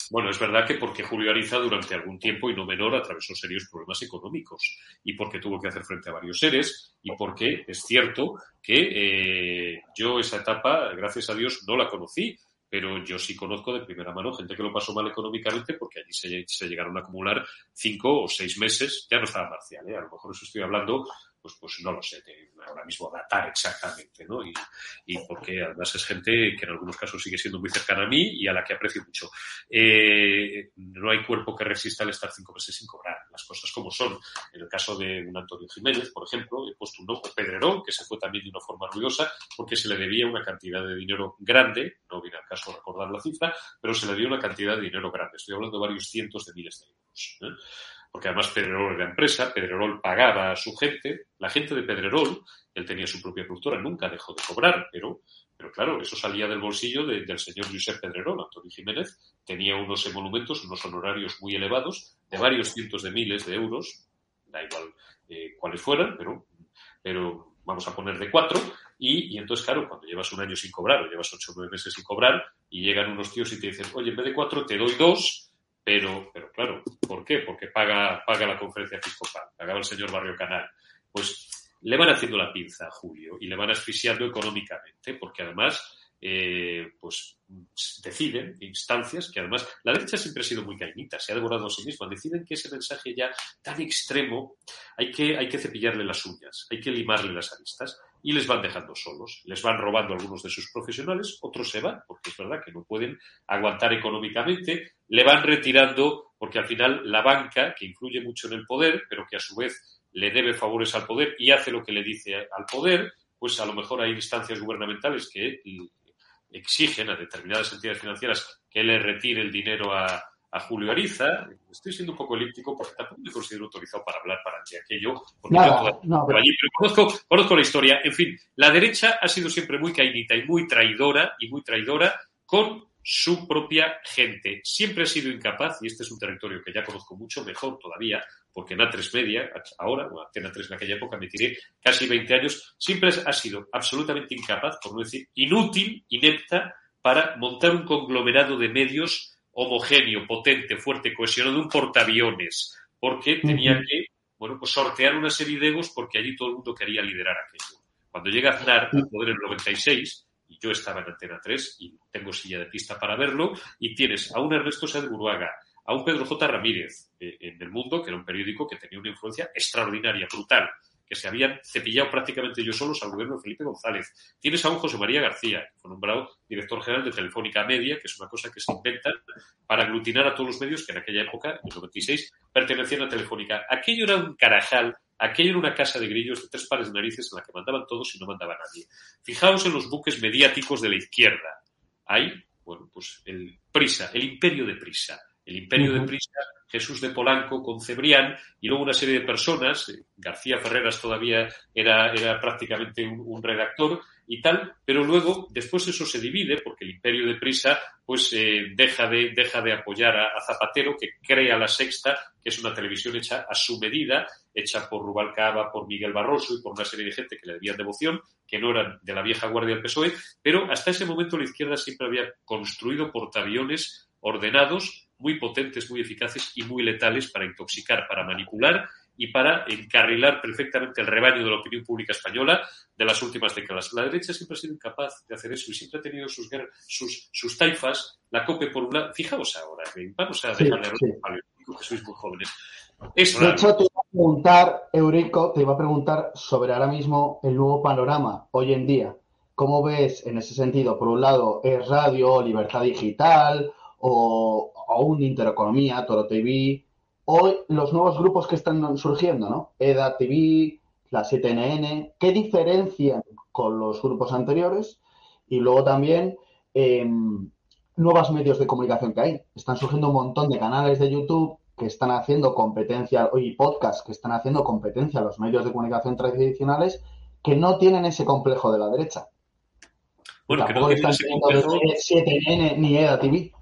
Bueno, es verdad que porque Julio Ariza durante algún tiempo y no menor atravesó serios problemas económicos y porque tuvo que hacer frente a varios seres y porque es cierto que eh, yo esa etapa, gracias a Dios, no la conocí pero yo sí conozco de primera mano gente que lo pasó mal económicamente porque allí se, llegaron a acumular cinco o seis meses, ya no estaba Marcial, ¿eh? a lo mejor eso estoy hablando pues, pues no lo sé, ahora mismo datar exactamente, ¿no? Y, y, porque además es gente que en algunos casos sigue siendo muy cercana a mí y a la que aprecio mucho. Eh, no hay cuerpo que resista al estar cinco meses sin cobrar, las cosas como son. En el caso de un Antonio Jiménez, por ejemplo, he puesto un nombre, Pedrerón, que se fue también de una forma ruidosa porque se le debía una cantidad de dinero grande, no viene al caso recordar la cifra, pero se le dio una cantidad de dinero grande. Estoy hablando de varios cientos de miles de euros. ¿eh? Porque además Pedrerol era empresa, Pedrerol pagaba a su gente, la gente de Pedrerol, él tenía su propia productora, nunca dejó de cobrar, pero, pero claro, eso salía del bolsillo del señor Josep Pedrerol, Antonio Jiménez, tenía unos emolumentos, unos honorarios muy elevados, de varios cientos de miles de euros, da igual eh, cuáles fueran, pero, pero vamos a poner de cuatro, y, y, entonces, claro, cuando llevas un año sin cobrar o llevas ocho o nueve meses sin cobrar y llegan unos tíos y te dicen, oye, en vez de cuatro te doy dos, pero, pero claro, ¿por qué? Porque paga, paga la conferencia episcopal, pagaba el señor Barrio Canal. Pues le van haciendo la pinza a Julio y le van asfixiando económicamente, porque además eh, pues deciden instancias que además la derecha siempre ha sido muy cañita, se ha devorado a sí misma, deciden que ese mensaje ya tan extremo hay que, hay que cepillarle las uñas, hay que limarle las aristas y les van dejando solos. Les van robando algunos de sus profesionales, otros se van, porque es verdad que no pueden aguantar económicamente, le van retirando, porque al final la banca, que influye mucho en el poder, pero que a su vez le debe favores al poder y hace lo que le dice al poder, pues a lo mejor hay instancias gubernamentales que exigen a determinadas entidades financieras que le retire el dinero a, a Julio Ariza. Estoy siendo un poco elíptico porque tampoco me considero autorizado para hablar para aquello. Porque no, pero... Allí, pero conozco, conozco, la historia. En fin, la derecha ha sido siempre muy caínita y muy traidora y muy traidora con su propia gente. Siempre ha sido incapaz, y este es un territorio que ya conozco mucho mejor todavía, porque en A3 Media, ahora, o Antena 3 en aquella época, me tiré casi 20 años, siempre ha sido absolutamente incapaz, por no decir inútil, inepta, para montar un conglomerado de medios homogéneo, potente, fuerte, cohesionado, un portaaviones, porque tenía que, bueno, pues sortear una serie de egos porque allí todo el mundo quería liderar aquello. Cuando llega Aznar al poder en el 96, y yo estaba en Antena 3 y tengo silla de pista para verlo, y tienes a un Ernesto Sáenz Buruaga, a un Pedro J. Ramírez eh, en El Mundo, que era un periódico que tenía una influencia extraordinaria, brutal, que se habían cepillado prácticamente yo solos al gobierno de Felipe González. Tienes a un José María García, que fue nombrado director general de Telefónica Media, que es una cosa que se inventa para aglutinar a todos los medios que en aquella época, en el 96, pertenecían a Telefónica. Aquello era un carajal, aquello era una casa de grillos de tres pares de narices en la que mandaban todos y no mandaba nadie. Fijaos en los buques mediáticos de la izquierda. Hay, bueno, pues el Prisa, el imperio de Prisa. El imperio de Prisa Jesús de Polanco con Cebrián y luego una serie de personas, eh, García Ferreras todavía era, era prácticamente un, redactor y tal, pero luego después eso se divide porque el imperio de Prisa pues eh, deja, de, deja de apoyar a, Zapatero que crea La Sexta, que es una televisión hecha a su medida, hecha por Rubalcaba, por Miguel Barroso y por una serie de gente que le debían devoción, que no eran de la vieja guardia del PSOE, pero hasta ese momento la izquierda siempre había construido portaaviones ordenados muy potentes, muy eficaces y muy letales para intoxicar, para manipular y para encarrilar perfectamente el rebaño de la opinión pública española de las últimas décadas. La derecha siempre ha sido incapaz de hacer eso y siempre ha tenido sus, sus, sus taifas, la COPE por un lado. Fijaos ahora, vamos a dejarle sí, que sois muy jóvenes. Es de hecho, te iba a preguntar, Eurico, te iba a preguntar sobre ahora mismo el nuevo panorama hoy en día. ¿Cómo ves en ese sentido? Por un lado, es radio, libertad digital, o aún Intereconomía, Toro TV, o los nuevos grupos que están surgiendo, ¿no? EDA TV, la 7NN, ¿qué diferencian con los grupos anteriores? Y luego también eh, nuevos medios de comunicación que hay. Están surgiendo un montón de canales de YouTube que están haciendo competencia, y podcasts que están haciendo competencia a los medios de comunicación tradicionales que no tienen ese complejo de la derecha. Bueno, que no están teniendo 7N ni EDA TV.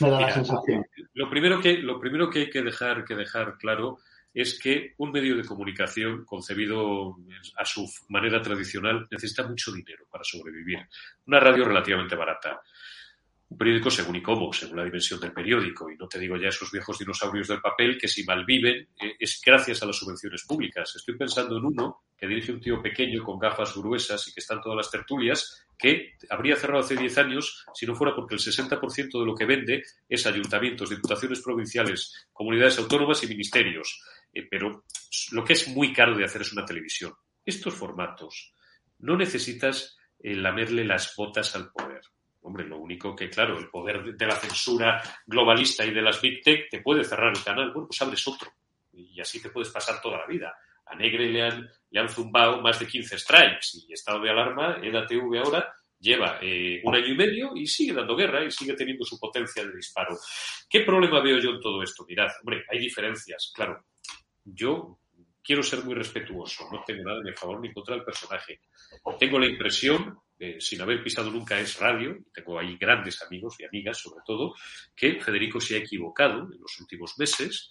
Me da la sensación. Lo primero, que, lo primero que hay que dejar, que dejar claro es que un medio de comunicación concebido a su manera tradicional necesita mucho dinero para sobrevivir. Una radio relativamente barata. un periódico según y cómo, según la dimensión del periódico, y no te digo ya esos viejos dinosaurios del papel que si malviven eh, es gracias a las subvenciones públicas. Estoy pensando en uno que dirige un tío pequeño con gafas gruesas y que están todas las tertulias, que habría cerrado hace 10 años si no fuera porque el 60% de lo que vende es ayuntamientos, diputaciones provinciales, comunidades autónomas y ministerios. Eh, pero lo que es muy caro de hacer es una televisión. Estos formatos no necesitas eh, lamerle las botas al poder. Hombre, lo único que, claro, el poder de la censura globalista y de las Big Tech te puede cerrar el canal. Bueno, pues abres otro. Y así te puedes pasar toda la vida. A Negre le han, le han zumbado más de 15 strikes y estado de alarma, EDATV ahora lleva eh, un año y medio y sigue dando guerra y sigue teniendo su potencia de disparo. ¿Qué problema veo yo en todo esto? Mirad, hombre, hay diferencias, claro. Yo quiero ser muy respetuoso, no tengo nada ni a favor ni contra el personaje. Tengo la impresión sin haber pisado nunca es radio, tengo ahí grandes amigos y amigas sobre todo, que Federico se ha equivocado en los últimos meses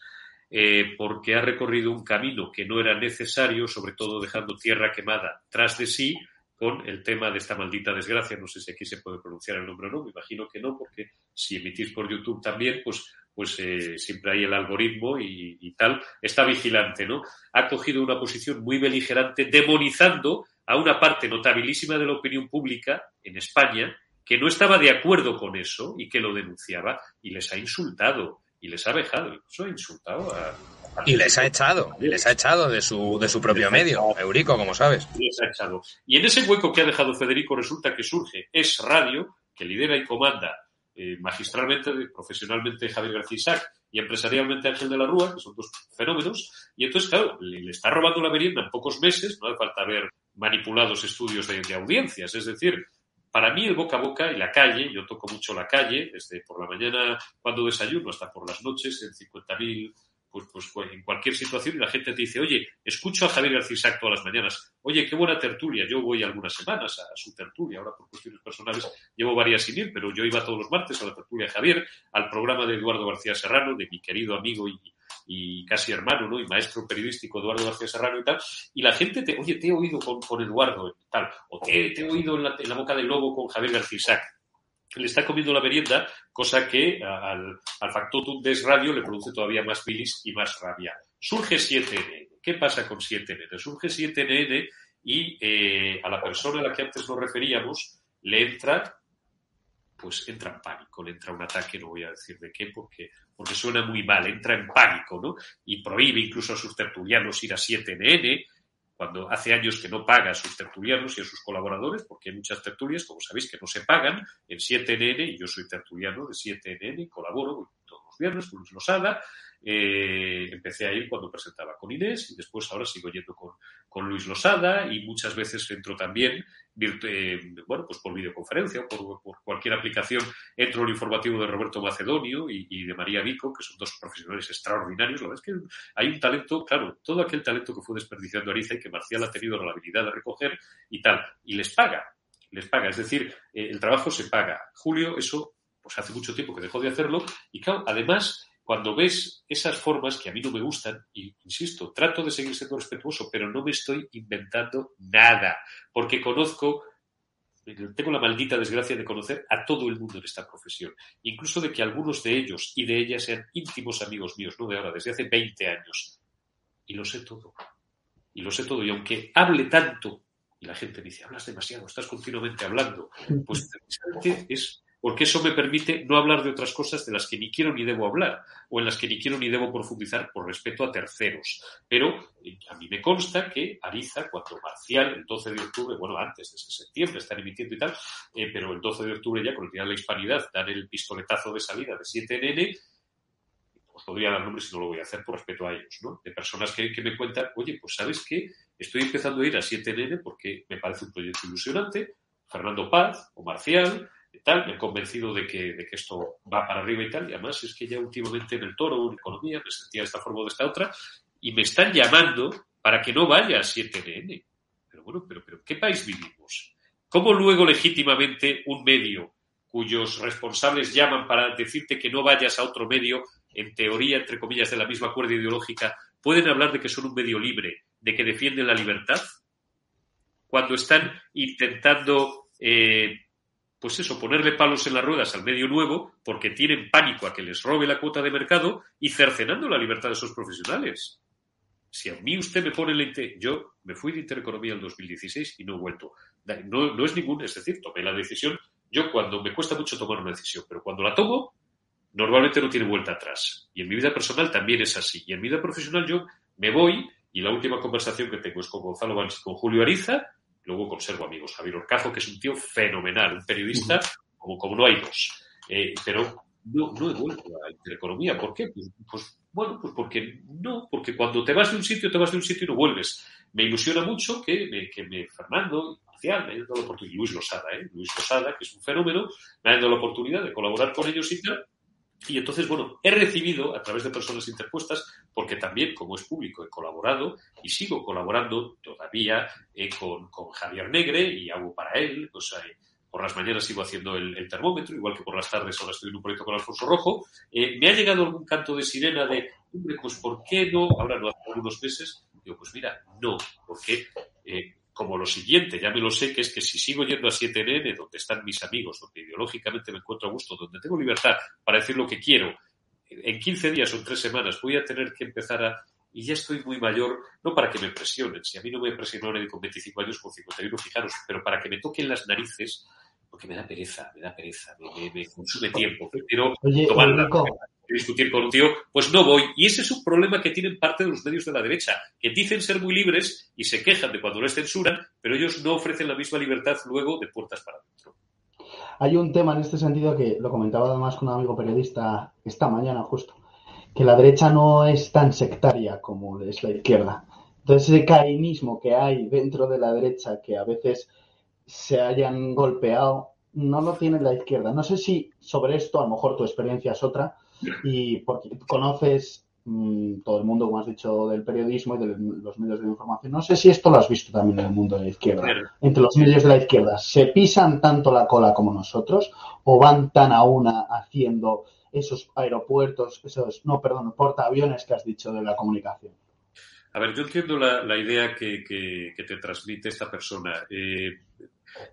eh, porque ha recorrido un camino que no era necesario, sobre todo dejando tierra quemada tras de sí con el tema de esta maldita desgracia. No sé si aquí se puede pronunciar el nombre o no, me imagino que no, porque si emitís por YouTube también, pues pues eh, siempre hay el algoritmo y, y, tal, está vigilante, ¿no? Ha cogido una posición muy beligerante, demonizando a una parte notabilísima de la opinión pública en España que no estaba de acuerdo con eso y que lo denunciaba y les ha insultado y les ha vejado, incluso ha insultado a, y les ha echado, y les ha echado de su, de su propio medio, Eurico, como sabes. Les ha echado. Y en ese hueco que ha dejado Federico resulta que surge Es Radio, que lidera y comanda eh, magistralmente, profesionalmente Javier García Isaac y empresarialmente Ángel de la Rúa, que son dos fenómenos, y entonces, claro, le, le está robando la merienda en pocos meses, no hace falta ver manipulados estudios de, de, audiencias. Es decir, para mí el boca a boca y la calle, yo toco mucho la calle, desde por la mañana cuando desayuno hasta por las noches en 50.000 pues, pues, pues, en cualquier situación y la gente te dice, oye, escucho a Javier García todas las mañanas, oye, qué buena tertulia, yo voy algunas semanas a, su tertulia, ahora por cuestiones personales llevo varias sin ir, pero yo iba todos los martes a la tertulia de Javier, al programa de Eduardo García Serrano, de mi querido amigo y, y casi hermano, ¿no? Y maestro periodístico Eduardo García Serrano y tal, y la gente te, oye, te he oído con, con Eduardo y tal, o te, te he oído en la, boca del lobo con Javier García Isaac le está comiendo la merienda, cosa que al, al factotum des radio le produce todavía más bilis y más rabia. Surge 7NN. ¿Qué pasa con 7NN? Surge 7NN y eh, a la persona a la que antes nos referíamos le entra, pues entra en pánico, le entra un ataque, no voy a decir de qué, porque, porque suena muy mal, entra en pánico, ¿no? Y prohíbe incluso a sus tertulianos ir a 7NN, cuando hace años que no paga a sus tertulianos y a sus colaboradores, porque hay muchas tertulias, como sabéis, que no se pagan en 7NN, y yo soy tertuliano de 7NN y colaboro viernes con Luis Losada, eh, empecé a ir cuando presentaba con Inés y después ahora sigo yendo con, con Luis Losada y muchas veces entro también, eh, bueno, pues por videoconferencia o por, por, cualquier aplicación, entro el informativo de Roberto Macedonio y, de María Vico, que son dos profesionales extraordinarios. La verdad es que hay un talento, claro, todo aquel talento que fue desperdiciando Ariza y que Marcial ha tenido la habilidad de recoger y tal, y les paga, les paga, es decir, eh, el trabajo se paga. Julio, eso, pues hace mucho tiempo que dejó de hacerlo y claro, además cuando ves esas formas que a mí no me gustan, y insisto, trato de seguir siendo respetuoso, pero no me estoy inventando nada, porque conozco, tengo la maldita desgracia de conocer a todo el mundo en esta profesión, incluso de que algunos de ellos y de ellas sean íntimos amigos míos, no de ahora, desde hace 20 años. Y lo sé todo. Y lo sé todo. Y aunque hable tanto, y la gente dice, hablas demasiado, estás continuamente hablando, pues es porque eso me permite no hablar de otras cosas de las que ni quiero ni debo hablar, o en las que ni quiero ni debo profundizar por respeto a terceros. Pero eh, a mí me consta que Ariza, cuando Marcial, el 12 de octubre, bueno, antes de septiembre están emitiendo y tal, eh, pero el 12 de octubre ya con el Día de la Hispanidad dan el pistoletazo de salida de 7NN, os podría dar nombres si no lo voy a hacer por respeto a ellos, ¿no? De personas que, que me cuentan, oye, pues sabes qué, estoy empezando a ir a 7NN porque me parece un proyecto ilusionante, Fernando Paz o Marcial, tal, me he convencido de que, de que esto va para arriba y tal, y además es que ya últimamente en el toro, en economía, me sentía de esta forma o de esta otra, y me están llamando para que no vaya a 7NN. Pero bueno, pero, pero ¿qué país vivimos? ¿Cómo luego legítimamente un medio cuyos responsables llaman para decirte que no vayas a otro medio, en teoría, entre comillas, de la misma cuerda ideológica, pueden hablar de que son un medio libre, de que defienden la libertad? Cuando están intentando eh, pues eso, ponerle palos en las ruedas al medio nuevo porque tienen pánico a que les robe la cuota de mercado y cercenando la libertad de esos profesionales. Si a mí usted me pone la yo me fui de Intereconomía en 2016 y no he vuelto. No, no es ningún, es decir, tomé la decisión. Yo cuando me cuesta mucho tomar una decisión, pero cuando la tomo, normalmente no tiene vuelta atrás. Y en mi vida personal también es así. Y en mi vida profesional yo me voy y la última conversación que tengo es con Gonzalo Valls y con Julio Ariza. Luego conservo amigos. Javier Orcajo, que es un tío fenomenal, un periodista como, como no hay dos. Eh, pero no, no he vuelto a Intereconomía. ¿Por qué? Pues, pues, bueno, pues porque no, porque cuando te vas de un sitio, te vas de un sitio y no vuelves. Me ilusiona mucho que que Fernando, Marcial, me haya dado la oportunidad, Luis Losada, ¿eh? Luis Losada, que es un fenómeno, me ha dado la oportunidad de colaborar con ellos y tal. Y entonces, bueno, he recibido a través de personas interpuestas, porque también, como es público, he colaborado y sigo colaborando todavía eh, con, Javier Negre y hago para él, pues, eh, por las mañanas sigo haciendo el, termómetro, igual que por las tardes ahora estoy en un proyecto con Alfonso Rojo. Eh, me ha llegado algún canto de sirena de, hombre, pues ¿por qué no? Ahora no, hace algunos meses. Digo, pues mira, no, porque como lo siguiente, ya me lo sé, que es que si sigo yendo a 7NN, donde están mis amigos, donde ideológicamente me encuentro a gusto, donde tengo libertad para decir lo que quiero, en 15 días o en 3 semanas voy a tener que empezar a... Y ya estoy muy mayor, no para que me presionen, si a mí no me presionó nadie con 25 años, con 51, fijaros, pero para que me toquen las narices, porque me da pereza, me da pereza, me, consume tiempo, prefiero tomarla discutir con un tío, pues no voy. Y ese es un problema que tienen parte de los medios de la derecha, que dicen ser muy libres y se quejan de cuando les censuran, pero ellos no ofrecen la misma libertad luego de puertas para adentro. Hay un tema en este sentido que lo comentaba además con un amigo periodista esta mañana justo, que la derecha no es tan sectaria como es la izquierda. Entonces ese caínismo que hay dentro de la derecha que a veces se hayan golpeado no lo tiene la izquierda. No sé si sobre esto, a lo mejor tu experiencia es otra, y porque conoces mm, todo el mundo, como has dicho, del periodismo y de los medios de información. No sé si esto lo has visto también en el mundo de la izquierda. Entre los medios de la izquierda, ¿se pisan tanto la cola como nosotros o van tan a una haciendo esos aeropuertos, esos, no, perdón, portaaviones que has dicho de la comunicación? A ver, yo entiendo la, idea que, te transmite esta persona. Eh,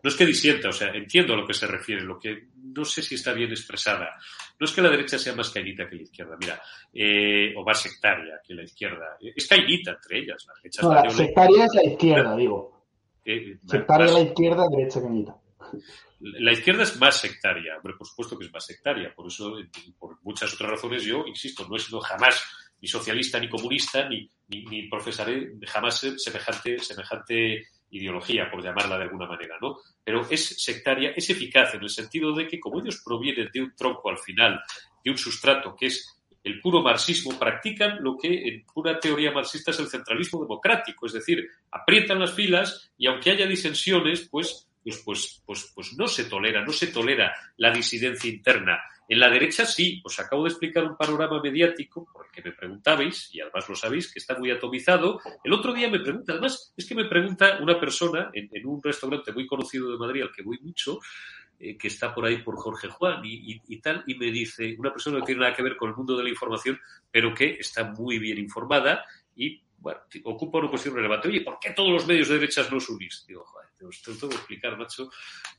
no es que disienta, o sea, entiendo a lo que se refiere, lo que no sé si está bien expresada. No es que la derecha sea más cañita que la izquierda, mira, eh, o más sectaria que la izquierda. Es cañita entre ellas. La derecha no, la sectaria es la izquierda, digo. Eh, sectaria es la izquierda, derecha cañita. La izquierda es más sectaria, hombre, por supuesto que es más sectaria, por eso, por muchas otras razones, yo insisto, no he sido jamás ni socialista ni comunista, ni, ni, ni profesaré jamás semejante, semejante ideología, por llamarla de alguna manera, ¿no? Pero es sectaria, es eficaz en el sentido de que como ellos provienen de un tronco al final, de un sustrato que es el puro marxismo, practican lo que en pura teoría marxista es el centralismo democrático, es decir, aprietan las filas y aunque haya disensiones, pues pues, pues, pues, pues no se tolera, no se tolera la disidencia interna. En la derecha sí, os acabo de explicar un panorama mediático por el que me preguntabais, y además lo sabéis, que está muy atomizado. El otro día me pregunta, además, es que me pregunta una persona en, un restaurante muy conocido de Madrid al que voy mucho, eh, que está por ahí por Jorge Juan y, y, tal, y me dice, una persona que no tiene nada que ver con el mundo de la información, pero que está muy bien informada y, bueno, ocupa una cuestión relevante. Oye, ¿por qué todos los medios de derechas no os unís? Digo, joder te lo tengo que explicar, macho.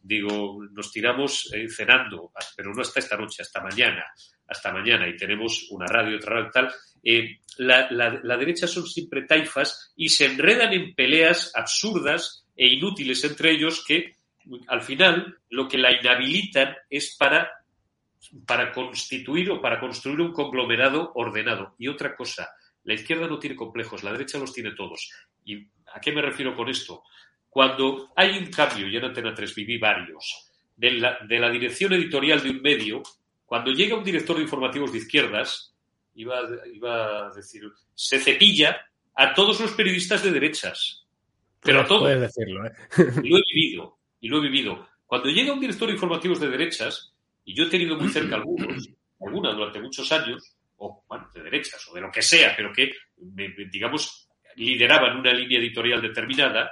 Digo, nos tiramos eh, cenando, pero no hasta esta noche, hasta mañana, hasta mañana, y tenemos una radio, otra radio, tal. Eh, la, la, derecha son siempre taifas y se enredan en peleas absurdas e inútiles entre ellos que al final lo que la inhabilitan es para, para constituir o para construir un conglomerado ordenado. Y otra cosa, la izquierda no tiene complejos, la derecha los tiene todos. ¿Y a qué me refiero con esto? Cuando hay un cambio, y en Antena 3 viví varios, de la, de la dirección editorial de un medio, cuando llega un director de informativos de izquierdas, iba, iba a decir, se cepilla a todos los periodistas de derechas. Pero a todos. Puedes decirlo, ¿eh? Y lo he vivido, y lo he vivido. Cuando llega un director de informativos de derechas, y yo he tenido muy cerca algunos, algunas durante muchos años, o bueno, de derechas, o de lo que sea, pero que, digamos, lideraban una línea editorial determinada,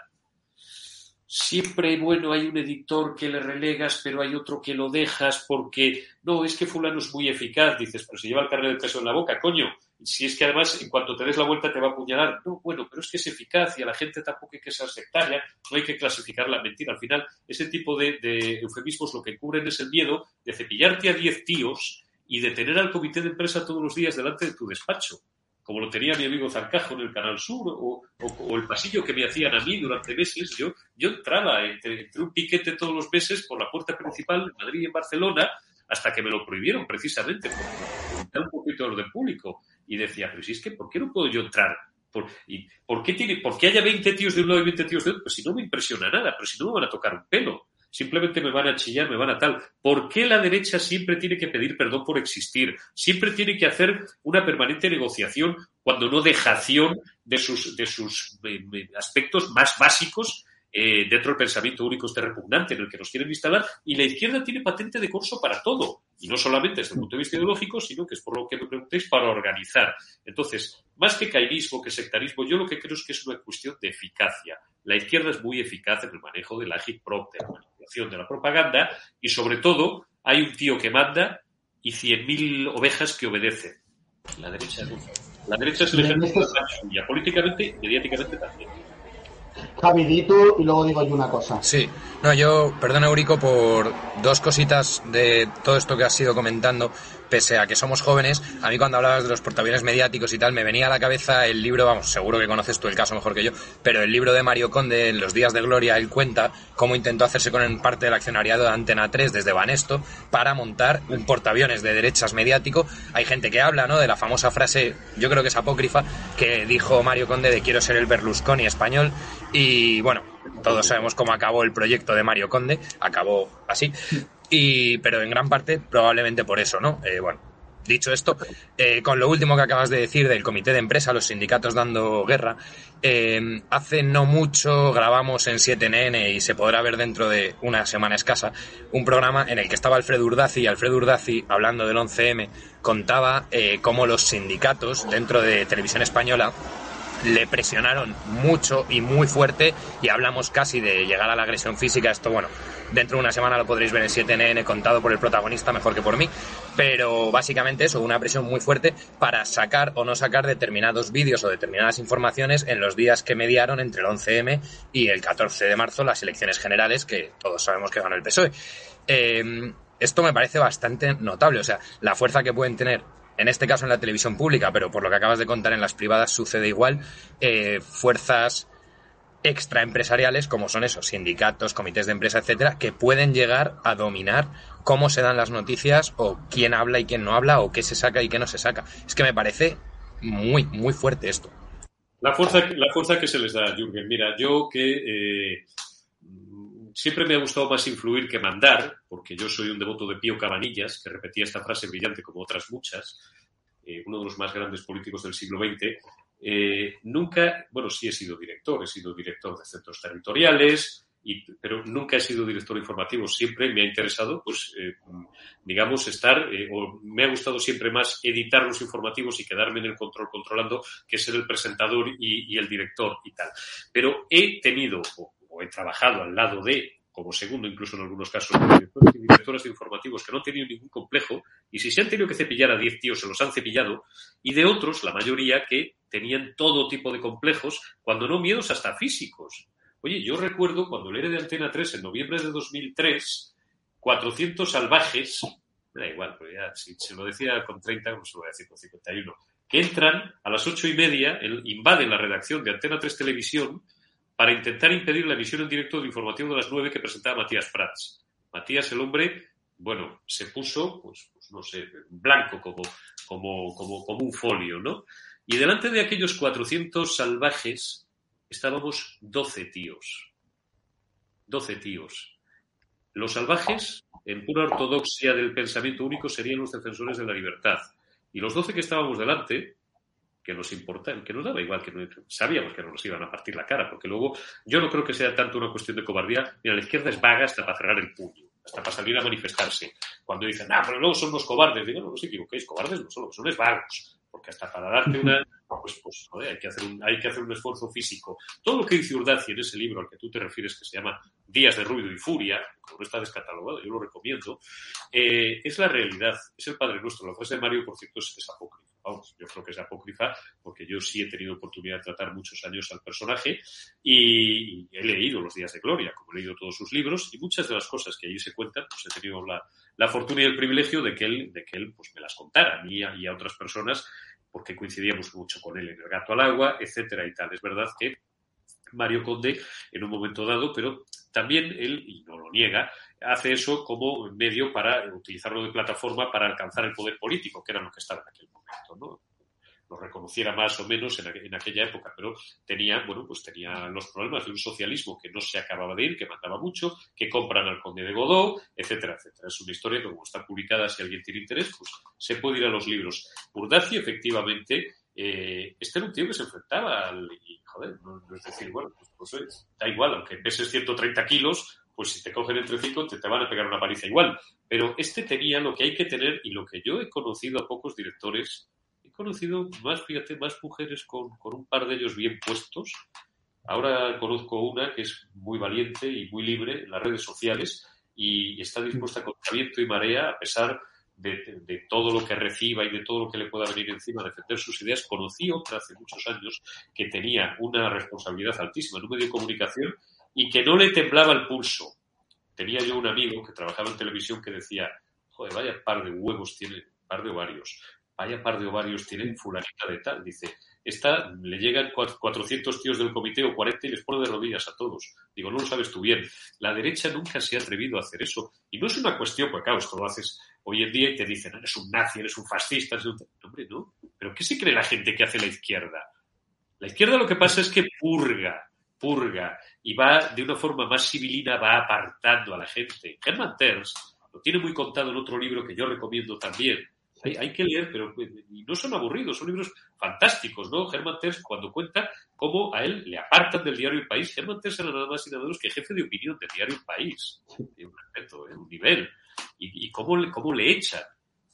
siempre, bueno, hay un editor que le relegas, pero hay otro que lo dejas porque, no, es que fulano es muy eficaz, dices, pero se lleva el carnet de peso en la boca, coño, si es que además en cuanto te des la vuelta te va a apuñalar, no, bueno, pero es que es eficaz y a la gente tampoco hay que ser sectaria, no hay que clasificar la mentira. Al final, ese tipo de, de eufemismos lo que cubren es el miedo de cepillarte a 10 tíos y de tener al comité de empresa todos los días delante de tu despacho como lo tenía mi amigo Zarcajo en el Canal Sur, o, el pasillo que me hacían a mí durante meses. Yo, yo entraba entre, un piquete todos los meses por la puerta principal en Madrid y en Barcelona, hasta que me lo prohibieron precisamente por un poquito de orden público. Y decía, pero si es que, ¿por qué no puedo yo entrar? ¿Por, y, ¿por, qué tiene, ¿Por qué haya 20 tíos de un lado y 20 tíos de otro? Pues si no me impresiona nada, pero si no me van a tocar un pelo simplemente me van a chillar, me van a tal. ¿Por qué la derecha siempre tiene que pedir perdón por existir? Siempre tiene que hacer una permanente negociación cuando no dejación de sus, de sus eh, eh, aspectos más básicos eh, dentro del pensamiento único este repugnante en el que nos quieren instalar, y la izquierda tiene patente de corso para todo, y no solamente desde el punto de vista ideológico, sino que es por lo que me preguntéis, para organizar. Entonces, más que cairismo, que sectarismo, yo lo que creo es que es una cuestión de eficacia. La izquierda es muy eficaz en el manejo de la agitprop, de la manipulación de la propaganda, y sobre todo, hay un tío que manda y 100.000 ovejas que obedecen. La derecha. La derecha es el ejército de la suya, políticamente y mediáticamente también. Javi, y luego digo yo una cosa. Sí, no, yo, perdona Eurico por dos cositas de todo esto que has ido comentando pese a que somos jóvenes, a mí cuando hablabas de los portaaviones mediáticos y tal, me venía a la cabeza el libro, vamos, seguro que conoces tú el caso mejor que yo, pero el libro de Mario Conde, en Los días de gloria, él cuenta cómo intentó hacerse con parte del accionariado de Antena 3 desde Banesto para montar un portaaviones de derechas mediático. Hay gente que habla, ¿no?, de la famosa frase, yo creo que es apócrifa, que dijo Mario Conde de quiero ser el Berlusconi español y, bueno, todos sabemos cómo acabó el proyecto de Mario Conde, acabó así. Y, pero en gran parte probablemente por eso, ¿no? Eh, bueno, dicho esto, eh, con lo último que acabas de decir del comité de empresa, los sindicatos dando guerra, eh, hace no mucho grabamos en 7NN y se podrá ver dentro de una semana escasa un programa en el que estaba Alfredo Urdazi y Alfredo Urdazi, hablando del 11M, contaba cómo los sindicatos dentro de Televisión Española le presionaron mucho y muy fuerte y hablamos casi de llegar a la agresión física. Esto, bueno, dentro de una semana lo podréis ver en 7NN contado por el protagonista mejor que por mí, pero básicamente eso, una presión muy fuerte para sacar o no sacar determinados vídeos o determinadas informaciones en los días que mediaron entre el 11M y el 14 de marzo las elecciones generales que todos sabemos que ganó el PSOE. Eh, esto me parece bastante notable, o sea, la fuerza que pueden tener en este caso en la televisión pública, pero por lo que acabas de contar en las privadas sucede igual, eh, fuerzas extraempresariales como son esos sindicatos, comités de empresa, etcétera, que pueden llegar a dominar cómo se dan las noticias o quién habla y quién no habla o qué se saca y qué no se saca. Es que me parece muy, muy fuerte esto. La fuerza, la fuerza que se les da, Jürgen. Mira, yo que eh, siempre me ha gustado más influir que mandar, porque yo soy un devoto de Pío Cabanillas, que repetía esta frase brillante como otras muchas, eh, uno de los más grandes políticos del siglo XX. Eh, nunca, bueno, sí he sido director, he sido director de centros territoriales, y, pero nunca he sido director informativo. Siempre me ha interesado, pues, eh, digamos, estar, o me ha gustado siempre más editar los informativos y quedarme en el control controlando que ser el presentador y, y el director y tal. Pero he tenido, he trabajado al lado de, como segundo incluso en algunos casos, directores y directoras de informativos que no han tenido ningún complejo y si se han tenido que cepillar a 10 tíos se los han cepillado y de otros, la mayoría, que tenían todo tipo de complejos, cuando no miedos hasta físicos. Oye, yo recuerdo cuando le de Antena 3 en noviembre de 2003, 400 salvajes, me da igual, pero ya, si se lo decía con 30, no se lo voy a decir con 51, que entran a las ocho y media, invaden la redacción de Antena 3 Televisión para intentar impedir la emisión en directo de información de las nueve que presentaba Matías Prats. Matías, el hombre, bueno, se puso, pues, pues no sé, blanco como, como, como, un folio, ¿no? Y delante de aquellos 400 salvajes estábamos 12 tíos. 12 tíos. Los salvajes, en pura ortodoxia del pensamiento único, serían los defensores de la libertad. Y los 12 que estábamos delante, que nos importa, que nos daba igual, que no, sabíamos que no nos iban a partir la cara, porque luego yo no creo que sea tanto una cuestión de cobardía, mira, la izquierda es vaga hasta para cerrar el puño, hasta para salir a manifestarse. Cuando dicen, ah, pero luego son los cobardes, digo, no, no os equivoquéis, cobardes no son, son es vagos, porque hasta para darte una, pues, pues hay, que hacer un, hay que hacer un esfuerzo físico. Todo lo que dice Urdaci en ese libro al que tú te refieres, que se llama Días de Ruido y Furia, que no está descatalogado, yo lo recomiendo, eh, es la realidad, es el Padre Nuestro. La frase de Mario, por cierto, es, es vamos, yo creo que es apócrifa, porque yo sí he tenido oportunidad de tratar muchos años al personaje y, he leído Los Días de Gloria, como he leído todos sus libros, y muchas de las cosas que allí se cuentan, pues he tenido la, la fortuna y el privilegio de que él, de que él pues, me las contara, a mí y a otras personas, porque coincidíamos mucho con él en el gato al agua, etcétera y tal. Es verdad que Mario Conde en un momento dado, pero también él, y no lo niega, hace eso como medio para utilizarlo de plataforma para alcanzar el poder político, que era lo que estaba en aquel momento, ¿no? Lo reconociera más o menos en, aquella época, pero tenía, bueno, pues tenía los problemas de un socialismo que no se acababa de ir, que mataba mucho, que compran al conde de Godó, etcétera, etcétera. Es una historia que como está publicada, si alguien tiene interés, pues se puede ir a los libros. Burdaci, efectivamente, eh, este era un tío que se enfrentaba al, y, joder, no, es decir, bueno, pues, da igual, aunque peses 130 kilos, pues si te cogen entre cinco te, te van a pegar una paliza igual. Pero este tenía lo que hay que tener y lo que yo he conocido a pocos directores, conocido más, fíjate, más mujeres con, con un par de ellos bien puestos. Ahora conozco una que es muy valiente y muy libre en las redes sociales y está dispuesta contra viento y marea a pesar de, todo lo que reciba y de todo lo que le pueda venir encima a defender sus ideas, conocí otra hace muchos años que tenía una responsabilidad altísima en un medio de comunicación y que no le temblaba el pulso. Tenía yo un amigo que trabajaba en televisión que decía, joder, vaya par de huevos tiene, par de ovarios, vaya par de ovarios tiene fulanita de tal. Dice, esta le llegan 400 tíos del comité o 40 y les pone de rodillas a todos. Digo, no lo sabes tú bien. La derecha nunca se ha atrevido a hacer eso. Y no es una cuestión, porque claro, esto lo haces hoy en día y te dicen, eres un nazi, eres un fascista, eres un... Hombre, no. ¿Pero qué se cree la gente que hace la izquierda? La izquierda lo que pasa es que purga, purga, y va de una forma más civilina, va apartando a la gente. Herman Terz lo tiene muy contado en otro libro que yo recomiendo también, hay, que leer, pero pues, no son aburridos, son libros fantásticos, ¿no? Germán Terz, cuando cuenta cómo a él le apartan del diario El País, Germán Terz era nada más y nada menos que jefe de opinión del diario El País. Tiene un respeto, ¿eh? un nivel. Y, cómo, le, cómo le echan.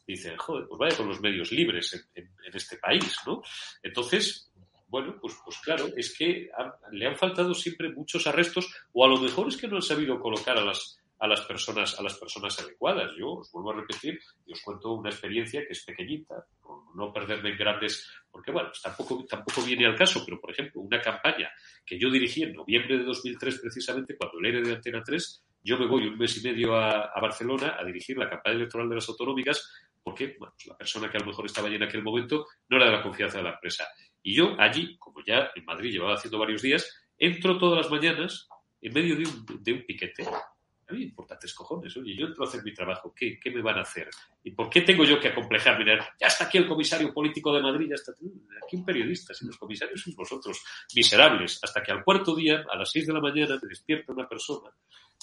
Dicen, joder, pues vaya con los medios libres en, este país, ¿no? Entonces, bueno, pues, pues claro, es que le han faltado siempre muchos arrestos, o a lo mejor es que no han sabido colocar a las a las personas, a las personas adecuadas. Yo os vuelvo a repetir y os cuento una experiencia que es pequeñita, por no perderme en grandes, porque bueno, tampoco, tampoco viene al caso, pero por ejemplo, una campaña que yo dirigí en noviembre de 2003 precisamente, cuando el ERE de Antena 3, yo me voy un mes y medio a, Barcelona a dirigir la campaña electoral de las autonómicas, porque bueno, pues la persona que a lo mejor estaba allí en aquel momento no era de la confianza de la empresa. Y yo allí, como ya en Madrid llevaba haciendo varios días, entro todas las mañanas en medio de un, de un piquete a mí importantes cojones. Oye, yo entro a hacer mi trabajo, ¿qué, ¿qué, me van a hacer? ¿Y por qué tengo yo que acomplejarme? Ya está aquí el comisario político de Madrid, ya está aquí un periodista, si los comisarios sois vosotros miserables. Hasta que al cuarto día, a las seis de la mañana, me despierta una persona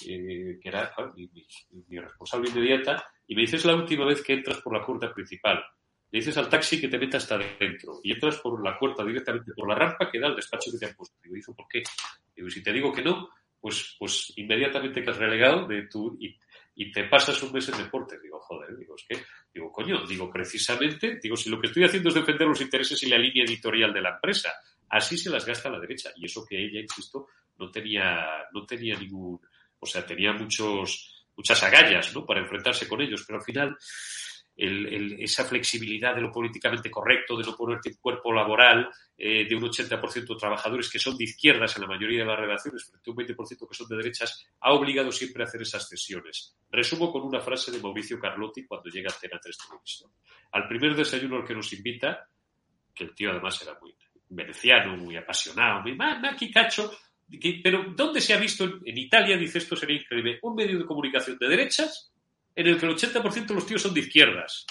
eh, que era mi, responsable inmediata y me dice, es la última vez que entras por la puerta principal. Le dices al taxi que te meta hasta dentro y entras por la puerta directamente por la rampa que da al despacho que te han puesto. Digo, ¿hizo por qué? Digo, si te digo que no, pues, pues inmediatamente que has relegado de tu, y, y te pasas un mes en deporte. Digo, joder, digo, es que, digo, coño, digo, precisamente, digo, si lo que estoy haciendo es defender los intereses y la línea editorial de la empresa, así se las gasta la derecha. Y eso que ella, insisto, no tenía, no tenía ningún, o sea, tenía muchos, muchas agallas, ¿no? Para enfrentarse con ellos, pero al final, esa flexibilidad de lo políticamente correcto, de no ponerte en cuerpo laboral eh, de un 80% de trabajadores que son de izquierdas en la mayoría de las relaciones, frente a un 20% que son de derechas, ha obligado siempre a hacer esas cesiones. Resumo con una frase de Mauricio Carlotti cuando llega a Antena 3 Televisión. Al primer desayuno al que nos invita, que el tío además era muy veneciano, muy apasionado, muy, aquí cacho, pero ¿dónde se ha visto en Italia? Dice esto sería increíble. Un medio de comunicación de derechas en el que el 80% de los tíos son de izquierdas.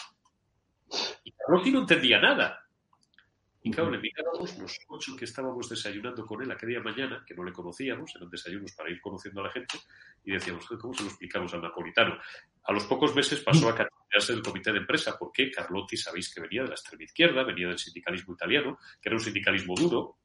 Y Carlotti no entendía nada. Y claro, le mirábamos los ocho que estábamos desayunando con él aquella mañana, que no le conocíamos, eran desayunos para ir conociendo a la gente, y decíamos, ¿cómo se lo explicamos al napolitano? A los pocos meses pasó a categorizarse del comité de empresa, porque Carlotti, sabéis que venía de la extrema izquierda, venía del sindicalismo italiano, que era un sindicalismo duro,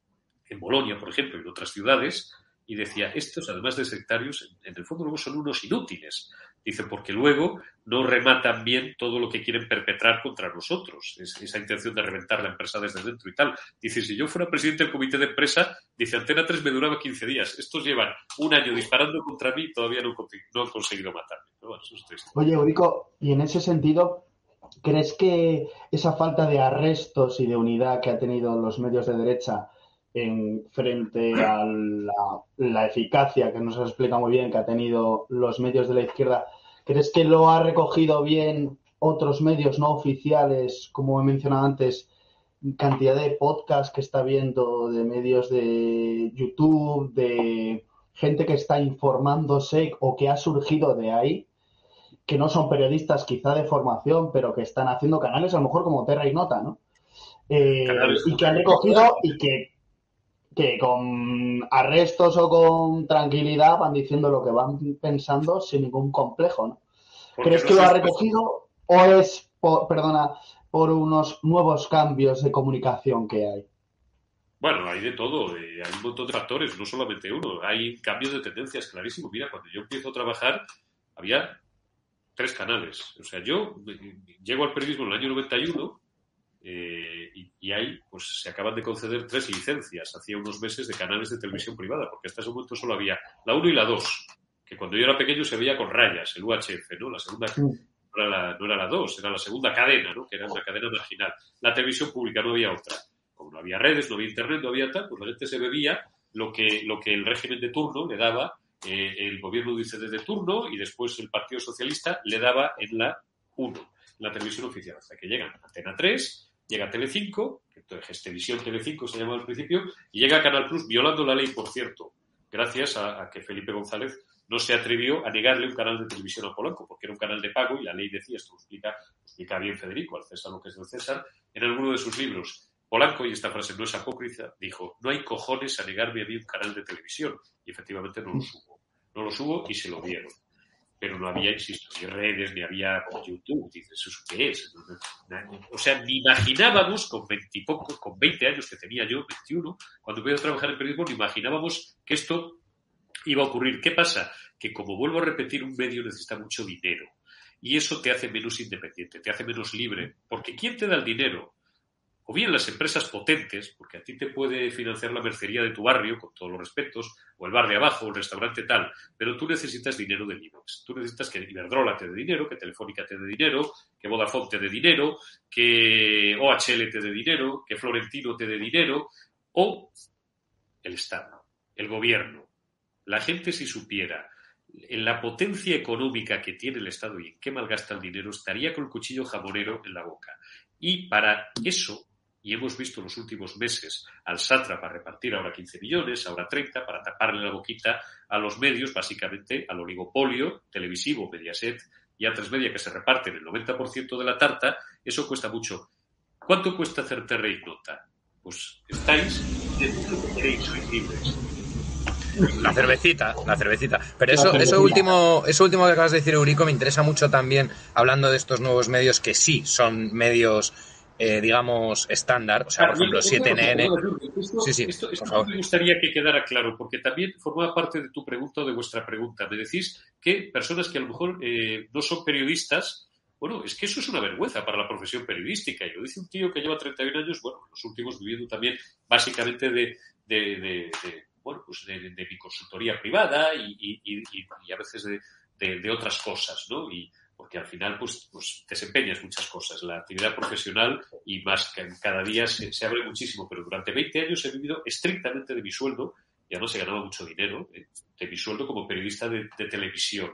en Bolonia, por ejemplo, y en otras ciudades, y decía, estos, además de sectarios, en el fondo luego son unos inútiles. Dice, porque luego no rematan bien todo lo que quieren perpetrar contra nosotros. Es, esa intención de reventar la empresa desde dentro y tal. Dice, si yo fuera presidente del comité de empresa, dice, Antena 3 me duraba 15 días. Estos llevan un año disparando contra mí y todavía no, han conseguido matarme. Oye, Eurico, y en ese sentido, ¿crees que esa falta de arrestos y de unidad que ha tenido los medios de derecha en frente a la, eficacia que nos explica muy bien que ha tenido los medios de la izquierda, ¿crees que lo ha recogido bien otros medios no oficiales, como he mencionado antes, cantidad de podcasts que está viendo, de medios de YouTube, de gente que está informándose o que ha surgido de ahí, que no son periodistas quizá de formación, pero que están haciendo canales a lo mejor como Terra y Nota, ¿no? Eh, y que han recogido y que, que con arrestos o con tranquilidad van diciendo lo que van pensando sin ningún complejo, ¿no? ¿Crees que lo ha recogido o es, perdona, por unos nuevos cambios de comunicación que hay? Bueno, hay de todo, eh, hay un montón de factores, no solamente uno, hay cambios de tendencias clarísimo. Mira, cuando yo empiezo a trabajar había tres canales. O sea, yo eh, llego al periodismo en el año 91 eh, y, y, ahí pues se acaban de conceder tres licencias hacía unos meses de canales de televisión privada, porque hasta ese momento solo había la 1 y la 2, que cuando yo era pequeño se veía con rayas, el UHF, ¿no? La segunda no era la, no era la 2, era la segunda cadena, ¿no? Que era una cadena marginal. La televisión pública no había otra. Como no había redes, no había internet, no había tal, pues la gente se bebía lo que, lo que el régimen de turno le daba eh, el gobierno dice desde turno y después el Partido Socialista le daba en la 1, la televisión oficial, hasta que llegan a Antena 3, llega a Telecinco, entonces Televisión Telecinco se llamaba al principio, y llega Canal Plus violando la ley, por cierto, gracias a, que Felipe González no se atrevió a negarle un canal de televisión a Polanco, porque era un canal de pago y la ley decía, esto lo explica, explica bien Federico, al César lo que es del César, en alguno de sus libros, Polanco, y esta frase no es apócrita, dijo, no hay cojones a negarme a mí un canal de televisión. Y efectivamente no lo subo. No lo subo y se lo dieron. Pero no había, insisto, ni redes, ni había YouTube. Dices, ¿eso qué es? O sea, ni imaginábamos con 20 con 20 años que tenía yo, 21, cuando empecé a trabajar en periodismo, ni imaginábamos que esto iba a ocurrir. ¿Qué pasa? Que como vuelvo a repetir, un medio necesita mucho dinero. Y eso te hace menos independiente, te hace menos libre. Porque ¿quién te da el dinero? O bien las empresas potentes, porque a ti te puede financiar la mercería de tu barrio, con todos los respetos, o el bar de abajo, o el restaurante tal, pero tú necesitas dinero del IBEX. Tú necesitas que Iberdrola te dé dinero, que Telefónica te dé dinero, que Vodafone te dé dinero, que OHL te dé dinero, que Florentino te dé dinero, o el Estado, el gobierno. La gente si supiera en la potencia económica que tiene el Estado y en qué malgasta el dinero, estaría con el cuchillo jamonero en la boca. Y para eso y hemos visto en los últimos meses al para repartir ahora 15 millones, ahora 30, para taparle la boquita a los medios, básicamente al oligopolio televisivo, Mediaset y a tres media que se reparten el 90% de la tarta, eso cuesta mucho. ¿Cuánto cuesta hacer terra y nota? Pues estáis La cervecita, la cervecita. Pero eso, eso último, eso último que acabas de decir, Eurico, me interesa mucho también, hablando de estos nuevos medios que sí son medios eh, digamos, estándar, o sea, por ejemplo, 7NN. sí, sí, esto, me gustaría que quedara claro, porque también formaba parte de tu pregunta o de vuestra pregunta. Me decís que personas que a lo mejor eh, no son periodistas, bueno, es que eso es una vergüenza para la profesión periodística. Y lo dice un tío que lleva 31 años, bueno, los últimos viviendo también básicamente de, de, de, bueno, pues de, mi consultoría privada y, y, y a veces de, otras cosas, ¿no? Y, porque al final pues, pues desempeñas muchas cosas. La actividad profesional y más cada día se, abre muchísimo, pero durante 20 años he vivido estrictamente de mi sueldo, ya no se ganaba mucho dinero, eh, de mi sueldo como periodista de, televisión.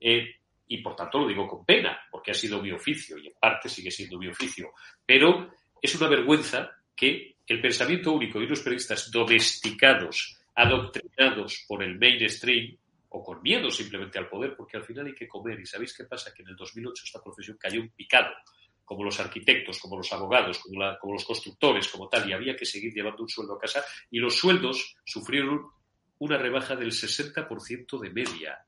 Eh, y por tanto lo digo con pena, porque ha sido mi oficio y en parte sigue siendo mi oficio. Pero es una vergüenza que el pensamiento único de unos periodistas domesticados, adoctrinados por el mainstream, o con miedo simplemente al poder, porque al final hay que comer. ¿Y sabéis qué pasa? Que en el 2008 esta profesión cayó en picado, como los arquitectos, como los abogados, como, como los constructores, como tal, y había que seguir llevando un sueldo a casa. Y los sueldos sufrieron una rebaja del 60% de media.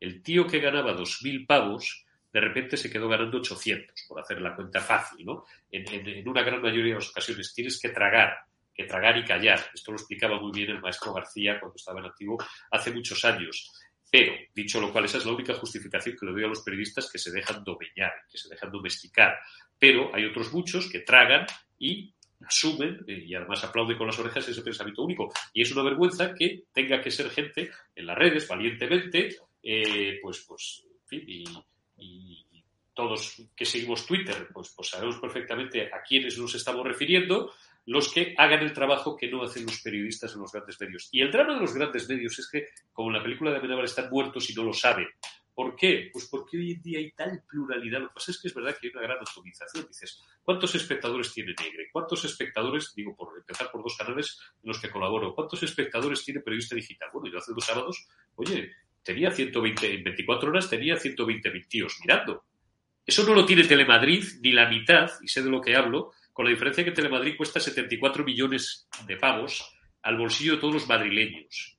El tío que ganaba 2.000 pavos, de repente se quedó ganando 800, por hacer la cuenta fácil, ¿no? En una gran mayoría de las ocasiones tienes que tragar que tragar y callar. Esto lo explicaba muy bien el maestro García cuando estaba en activo hace muchos años. Pero, dicho lo cual, esa es la única justificación que le doy a los periodistas que se dejan domeñar, que se dejan domesticar. Pero hay otros muchos que tragan y asumen eh, y además aplauden con las orejas ese pensamiento único. Y es una vergüenza que tenga que ser gente en las redes, valientemente, eh, pues, pues, y, todos que seguimos Twitter, pues, pues sabemos perfectamente a quiénes nos estamos refiriendo, los que hagan el trabajo que no hacen los periodistas en los grandes medios. Y el drama de los grandes medios es que, como en la película de Amenábar, están muertos y no lo saben. ¿Por qué? Pues porque hoy en día hay tal pluralidad. Lo que pasa es que es verdad que hay una gran atomización. Dices, ¿cuántos espectadores tiene Negre? ¿Cuántos espectadores, digo, por empezar por dos canales en los que colaboro, ¿cuántos espectadores tiene Periodista Digital? Bueno, yo hace dos sábados, oye, tenía 120, en 24 horas tenía 120 tíos mirando. Eso no lo tiene Telemadrid ni la mitad, y sé de lo que hablo, con la diferencia que Telemadrid cuesta 74 millones de pavos al bolsillo de todos los madrileños.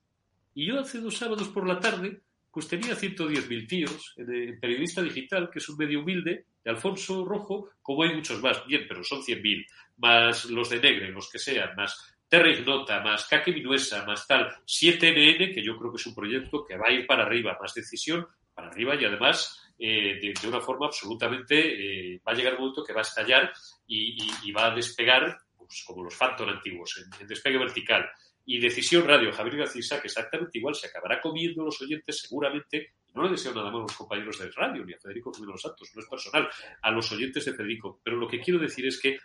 Y yo hace dos sábados por la tarde, pues tenía 110.000 tíos en Periodista Digital, que es un medio humilde, de Alfonso Rojo, como hay muchos más, bien, pero son 100.000, más los de Negre, los que sean, más Terra Ignota, más Caque Minuesa, más tal, 7NN, que yo creo que es un proyecto que va a ir para arriba, más decisión para arriba y además eh, de, una forma absolutamente, eh, va a llegar un momento que va a estallar y, va a despegar, pues, como los Phantom antiguos, en, despegue vertical. Y Decisión Radio, Javier García que exactamente igual, se acabará comiendo los oyentes seguramente. No le deseo nada más a los compañeros de radio, ni a Federico los Santos, no es personal, a los oyentes de Federico. Pero lo que quiero decir es que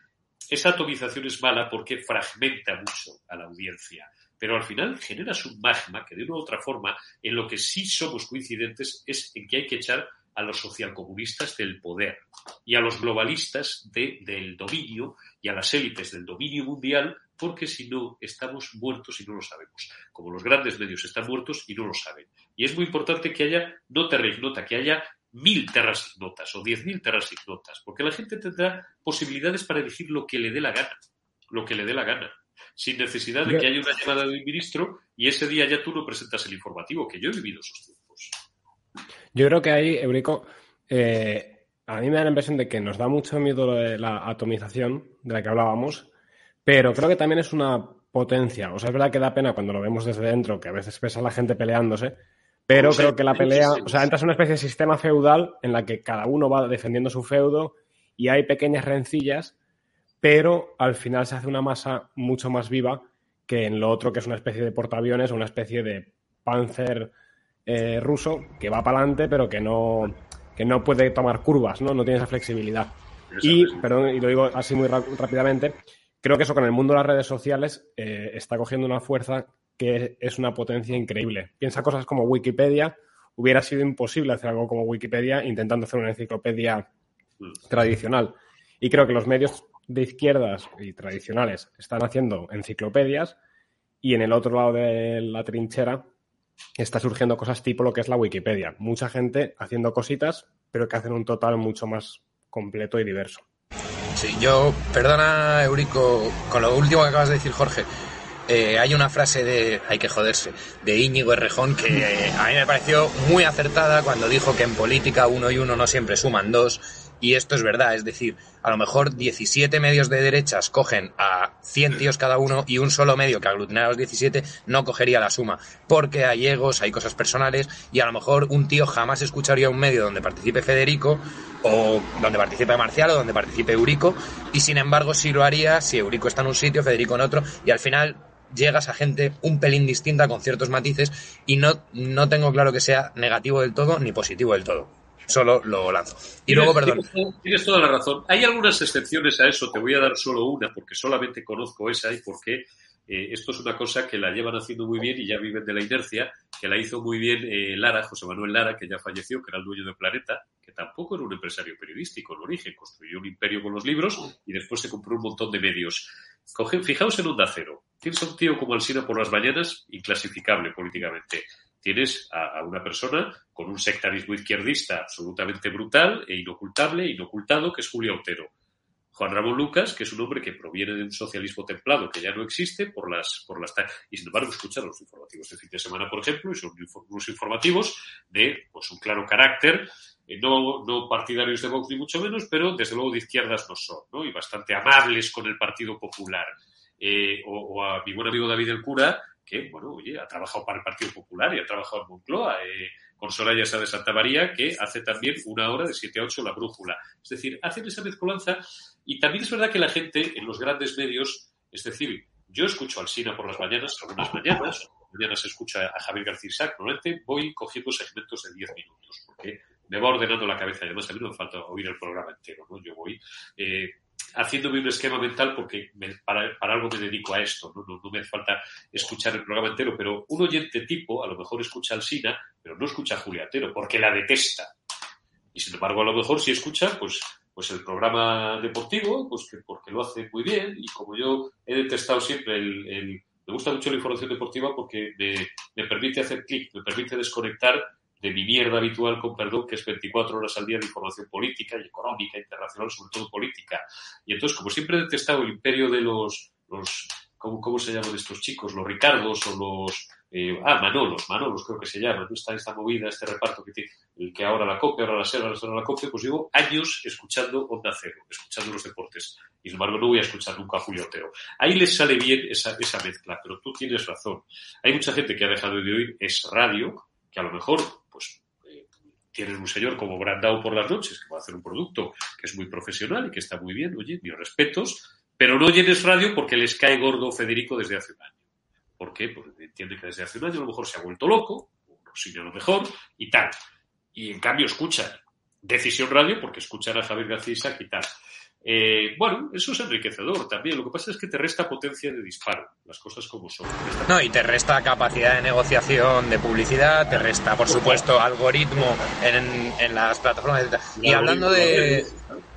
esa atomización es mala porque fragmenta mucho a la audiencia pero al final generas un magma que de una u otra forma, en lo que sí somos coincidentes es en que hay que echar a los socialcomunistas del poder y a los globalistas del dominio y a las élites del dominio mundial, porque si no, estamos muertos y no lo sabemos. Como los grandes medios están muertos y no lo saben. Y es muy importante que haya no terra ignota, que haya mil terras ignotas o diez mil terras ignotas, porque la gente tendrá posibilidades para elegir lo que le dé la gana, lo que le dé la gana, sin necesidad de que haya una llamada de un ministro y ese día ya tú no presentas el informativo, que yo he vivido esos tiempos. Yo creo que ahí, Eurico, eh, a mí me da la impresión de que nos da mucho miedo la atomización de la que hablábamos, pero creo que también es una potencia. O sea, es verdad que da pena cuando lo vemos desde dentro, que a veces pesa la gente peleándose, pero creo que la pelea, o sea, entras en una especie de sistema feudal en la que cada uno va defendiendo su feudo y hay pequeñas rencillas, pero al final se hace una masa mucho más viva que en lo otro, que es una especie de portaaviones o una especie de panzer eh, ruso que va para adelante, pero que no, que no puede tomar curvas, ¿no? No tiene esa flexibilidad. Y, perdón, y lo digo así muy rápidamente, creo que eso con el mundo de las redes sociales eh, está cogiendo una fuerza que es una potencia increíble. Piensa cosas como Wikipedia. Hubiera sido imposible hacer algo como Wikipedia intentando hacer una enciclopedia mm. tradicional. Y creo que los medios de izquierdas y tradicionales están haciendo enciclopedias y en el otro lado de la trinchera está surgiendo cosas tipo lo que es la Wikipedia. Mucha gente haciendo cositas, pero que hacen un total mucho más completo y diverso. Sí, yo, perdona, Eurico, con lo último que acabas de decir, Jorge. Eh, hay una frase de, hay que joderse, de Íñigo Errejón que eh, a mí me pareció muy acertada cuando dijo que en política uno y uno no siempre suman dos y esto es verdad, es decir, a lo mejor 17 medios de derechas cogen a 100 tíos cada uno y un solo medio que aglutinara a los 17 no cogería la suma, porque hay egos, hay cosas personales y a lo mejor un tío jamás escucharía un medio donde participe Federico o donde participe Marcial o donde participe Eurico y sin embargo sí lo haría si Eurico está en un sitio, Federico en otro y al final llegas a gente un pelín distinta con ciertos matices y no, no tengo claro que sea negativo del todo ni positivo del todo solo lo lanzo. Y luego, perdón. Tienes, toda la razón. Hay algunas excepciones a eso, te voy a dar solo una, porque solamente conozco esa y porque eh, esto es una cosa que la llevan haciendo muy bien y ya viven de la inercia, que la hizo muy bien eh, Lara, José Manuel Lara, que ya falleció, que era el dueño de Planeta, que tampoco era un empresario periodístico en origen, construyó un imperio con los libros y después se compró un montón de medios. fijaos en Onda Cero. Tienes a un tío como Alsina por las mañanas, inclasificable políticamente tienes a, una persona con un sectarismo izquierdista absolutamente brutal e inocultable, inocultado, que es Julio Otero. Juan Ramón Lucas, que es un hombre que proviene de un socialismo templado que ya no existe por las, por las y sin embargo escuchar los informativos de fin de semana, por ejemplo, y son unos informativos de pues un claro carácter, eh, no, no partidarios de Vox ni mucho menos, pero desde luego de izquierdas no son, ¿no? Y bastante amables con el Partido Popular. Eh, o, o, a mi buen amigo David el Cura, que, bueno, oye, ha trabajado para el Partido Popular y ha trabajado en Moncloa, eh, con Soraya Sá de Santa María, que hace también una hora de 7 a 8 la brújula. Es decir, hacen esa mezcolanza y también es verdad que la gente en los grandes medios, es decir, yo escucho al Sina por las mañanas, algunas mañanas, mañanas escucha a Javier García Isaac, normalmente voy cogiendo segmentos de 10 minutos, porque me va ordenando la cabeza. Y además, a mí no me falta oír el programa entero, ¿no? Yo voy eh, haciéndome un esquema mental porque para, algo me dedico a esto, ¿no? ¿no? me hace falta escuchar el programa entero, pero un oyente tipo a lo mejor escucha al Sina, pero no escucha a Julia Otero porque la detesta. Y sin embargo, a lo mejor si escucha, pues pues el programa deportivo, pues que porque lo hace muy bien y como yo he detestado siempre el, me gusta mucho la información deportiva porque me, me permite hacer clic, me permite desconectar de mi mierda habitual, con perdón, que es 24 horas al día de información política y económica, internacional, sobre todo política. Y entonces, como siempre he detestado el imperio de los, los ¿cómo, cómo se llaman estos chicos? Los Ricardos o los... Eh, ah, Manolos, Manolos creo que se llama, ¿no? Está esta movida, este reparto que tiene, el que ahora la copia, ahora la serra, ahora la copia, pues llevo años escuchando Onda Cero, escuchando los deportes. Y sin embargo no voy a escuchar nunca a Julio Otero. Ahí les sale bien esa, esa mezcla, pero tú tienes razón. Hay mucha gente que ha dejado de oír es radio, que a lo mejor pues eh, tienes un señor como Brandao por las noches, que va a hacer un producto que es muy profesional y que está muy bien, oye, mis respetos, pero no llenes radio porque les cae gordo Federico desde hace un año. ¿Por qué? Porque entiende que desde hace un año a lo mejor se ha vuelto loco, o no sigue lo mejor, y tal. Y en cambio escuchan Decisión Radio porque escuchan a Javier García y tal. Eh, bueno, eso es enriquecedor también. Lo que pasa es que te resta potencia de disparo, las cosas como son. No, y te resta capacidad de negociación, de publicidad, te resta, por supuesto, algoritmo en, en las plataformas. Y hablando de,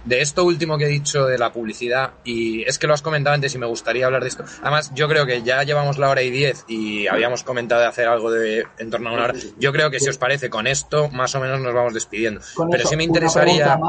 de esto último que he dicho de la publicidad, y es que lo has comentado antes y me gustaría hablar de esto. Además, yo creo que ya llevamos la hora y diez y habíamos comentado de hacer algo de en torno a una hora. Yo creo que si os parece, con esto más o menos nos vamos despidiendo. Pero sí me interesaría.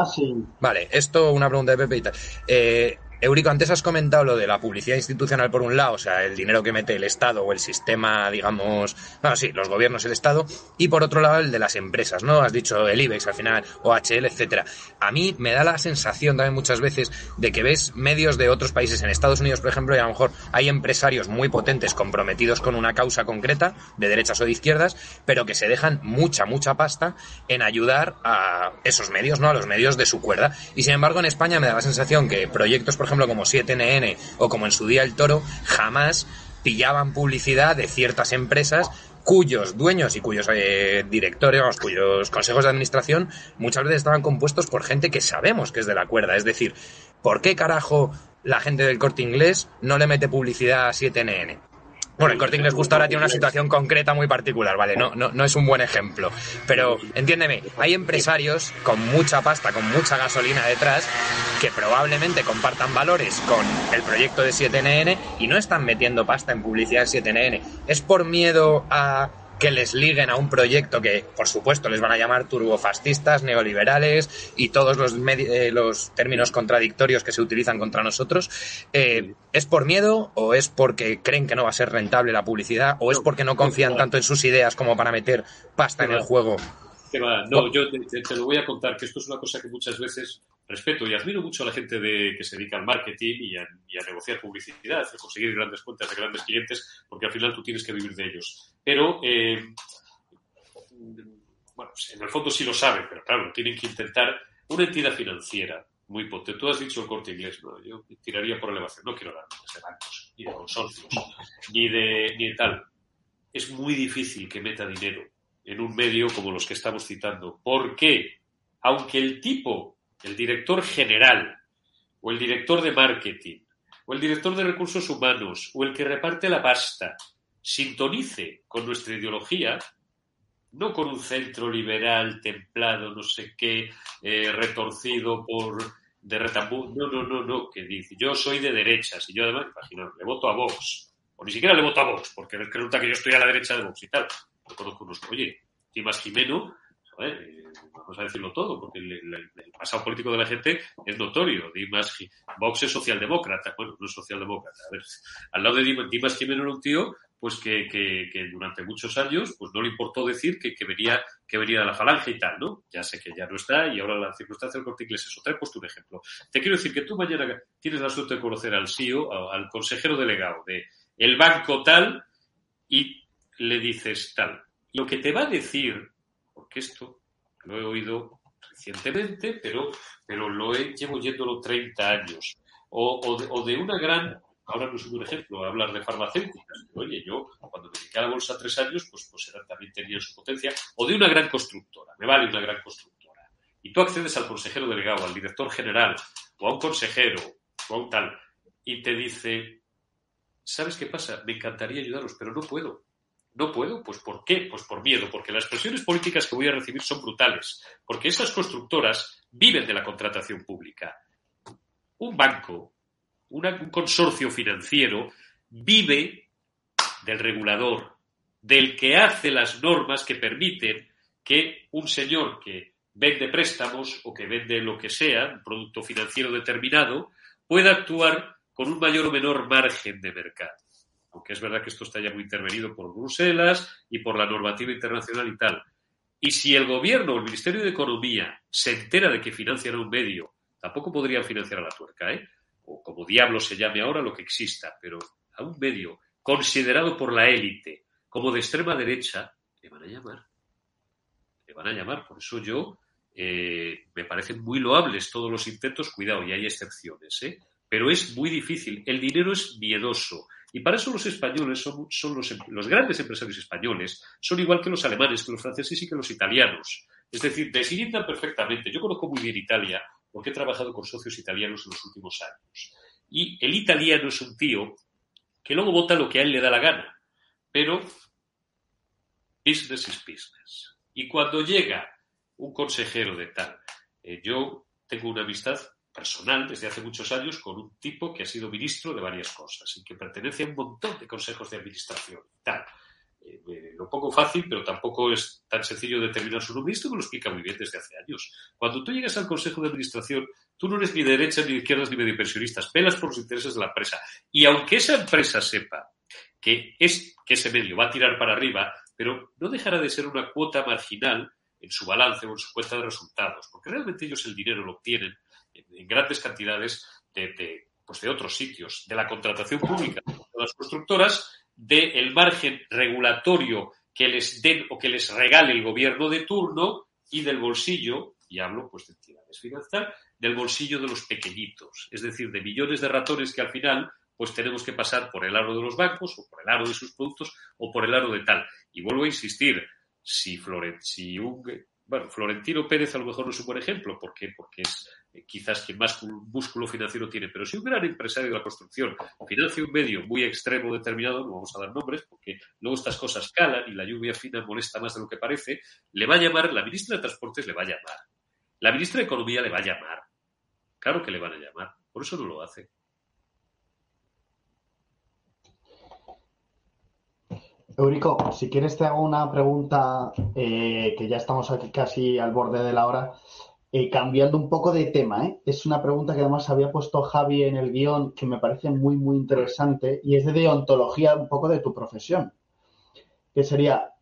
Vale, esto una pregunta de Pepe y tal. Eh, Eurico, antes has comentado lo de la publicidad institucional por un lado, o sea, el dinero que mete el Estado o el sistema, digamos, bueno, sí, los gobiernos, el Estado, y por otro lado el de las empresas, ¿no? Has dicho el IBEX al final, OHL, etcétera. A mí me da la sensación también muchas veces de que ves medios de otros países, en Estados Unidos, por ejemplo, y a lo mejor hay empresarios muy potentes comprometidos con una causa concreta, de derechas o de izquierdas, pero que se dejan mucha, mucha pasta en ayudar a esos medios, ¿no? A los medios de su cuerda. Y sin embargo, en España me da la sensación que proyectos, por ejemplo, como 7NN o como en su día El Toro, jamás pillaban publicidad de ciertas empresas cuyos dueños y cuyos eh, directores, cuyos consejos de administración muchas veces estaban compuestos por gente que sabemos que es de la cuerda. Es decir, ¿por qué carajo la gente del corte inglés no le mete publicidad a 7NN? Bueno, el Corte Inglés justo ahora tiene una situación concreta muy particular, ¿vale? No, no, no es un buen ejemplo. Pero, entiéndeme, hay empresarios con mucha pasta, con mucha gasolina detrás, que probablemente compartan valores con el proyecto de 7NN y no están metiendo pasta en publicidad de 7NN. ¿Es por miedo a que les liguen a un proyecto que, por supuesto, les van a llamar turbofascistas, neoliberales y todos los, eh, los términos contradictorios que se utilizan contra nosotros. Eh, ¿Es por miedo o es porque creen que no va a ser rentable la publicidad o es porque no confían tanto en sus ideas como para meter pasta en el juego? No, yo te, lo voy a contar, que esto es una cosa que muchas veces respeto y admiro mucho a la gente de, que se dedica al marketing y a, negociar publicidad, a conseguir grandes cuentas de grandes clientes, porque al final tú tienes que vivir de ellos. Pero, eh, bueno, pues en el fondo sí lo saben, pero claro, tienen que intentar una entidad financiera muy potente. Tú has dicho el corte inglés, ¿no? Yo tiraría por elevación. No quiero dar de bancos, ni de consorcios, ni de, ni de tal. Es muy difícil que meta dinero en un medio como los que estamos citando. ¿Por qué? Aunque el tipo, el director general, o el director de marketing, o el director de recursos humanos, o el que reparte la pasta, sintonice con nuestra ideología, no con un centro liberal, templado, no sé qué, eh, retorcido por de retambú, no, no, no, no, que dice, yo soy de derechas y yo además, imagino, le voto a Vox, o ni siquiera le voto a Vox, porque resulta que yo estoy a la derecha de Vox y tal, yo conozco unos, oye, Dimas Jimeno, eh, vamos a decirlo todo, porque el, pasado político de la gente es notorio. Dimas, Vox es socialdemócrata, bueno, no es socialdemócrata. A ver, al lado de Dimas, Jimeno era un tío pues que, que, durante muchos años pues no le importó decir que, que, venía que venía de la falange y tal, ¿no? Ya sé que ya no está y ahora la circunstancia del corte inglés es otra. He puesto un ejemplo. Te quiero decir que tú mañana tienes la suerte de conocer al CEO, al consejero delegado de el banco tal y le dices tal lo que te va a decir, porque esto lo he oído recientemente, pero, pero lo he, llevo yéndolo 30 años, o, o, de, una gran, ahora no es un ejemplo, hablar de farmacéuticas, oye, yo cuando me dediqué a la bolsa tres años, pues, pues también tenía su potencia, o de una gran constructora, me vale una gran constructora. y tú accedes al consejero delegado, al director general, o a un consejero, o a un tal, y te dice, ¿sabes qué pasa? Me encantaría ayudaros, pero no puedo. No puedo, pues ¿por qué? Pues por miedo, porque las presiones políticas que voy a recibir son brutales, porque esas constructoras viven de la contratación pública. Un banco, un consorcio financiero, vive del regulador, del que hace las normas que permiten que un señor que vende préstamos o que vende lo que sea, un producto financiero determinado, pueda actuar con un mayor o menor margen de mercado. Aunque es verdad que esto está ya muy intervenido por Bruselas y por la normativa internacional y tal. Y si el gobierno o el Ministerio de Economía se entera de que financian a un medio, tampoco podrían financiar a la tuerca, ¿eh? O como diablo se llame ahora lo que exista, pero a un medio considerado por la élite como de extrema derecha, le van a llamar. Le van a llamar. Por eso yo eh, me parecen muy loables todos los intentos, cuidado, y hay excepciones, ¿eh? pero es muy difícil. El dinero es miedoso. Y para eso los españoles son, son los, los, grandes empresarios españoles, son igual que los alemanes, que los franceses y que los italianos. Es decir, deslimitan perfectamente. Yo conozco muy bien Italia porque he trabajado con socios italianos en los últimos años. Y el italiano es un tío que luego vota lo que a él le da la gana. Pero business is business. Y cuando llega un consejero de tal, eh, yo tengo una amistad personal desde hace muchos años con un tipo que ha sido ministro de varias cosas y que pertenece a un montón de consejos de administración. Tal. Eh, lo pongo fácil, pero tampoco es tan sencillo determinar su nombre. Esto me lo explica muy bien desde hace años. Cuando tú llegas al consejo de administración, tú no eres ni de derecha, ni de izquierdas, ni medio pensionistas. Pelas por los intereses de la empresa. Y aunque esa empresa sepa que, es, que ese medio va a tirar para arriba, pero no dejará de ser una cuota marginal en su balance o en su cuenta de resultados, porque realmente ellos el dinero lo obtienen en grandes cantidades de, pues de otros sitios, de la contratación pública de las constructoras, del margen regulatorio que les den o que les regale el gobierno de turno y del bolsillo, y hablo pues de entidades financieras, del bolsillo de los pequeñitos, es decir, de millones de ratones que al final pues tenemos que pasar por el aro de los bancos o por el aro de sus productos o por el aro de tal. Y vuelvo a insistir, si, Florent, si un, bueno, Florentino Pérez a lo mejor no es un buen ejemplo, ¿por qué? Porque es eh, quizás quien más músculo financiero tiene, pero si un gran empresario de la construcción financia un medio muy extremo determinado, no vamos a dar nombres porque luego estas cosas calan y la lluvia fina molesta más de lo que parece, le va a llamar, la ministra de Transportes le va a llamar, la ministra de Economía le va a llamar, claro que le van a llamar, por eso no lo hace. Eurico, si quieres te hago una pregunta eh, que ya estamos aquí casi al borde de la hora. Eh, cambiando un poco de tema, ¿eh? es una pregunta que además había puesto Javi en el guion que me parece muy, muy interesante y es de deontología un poco de tu profesión, que sería,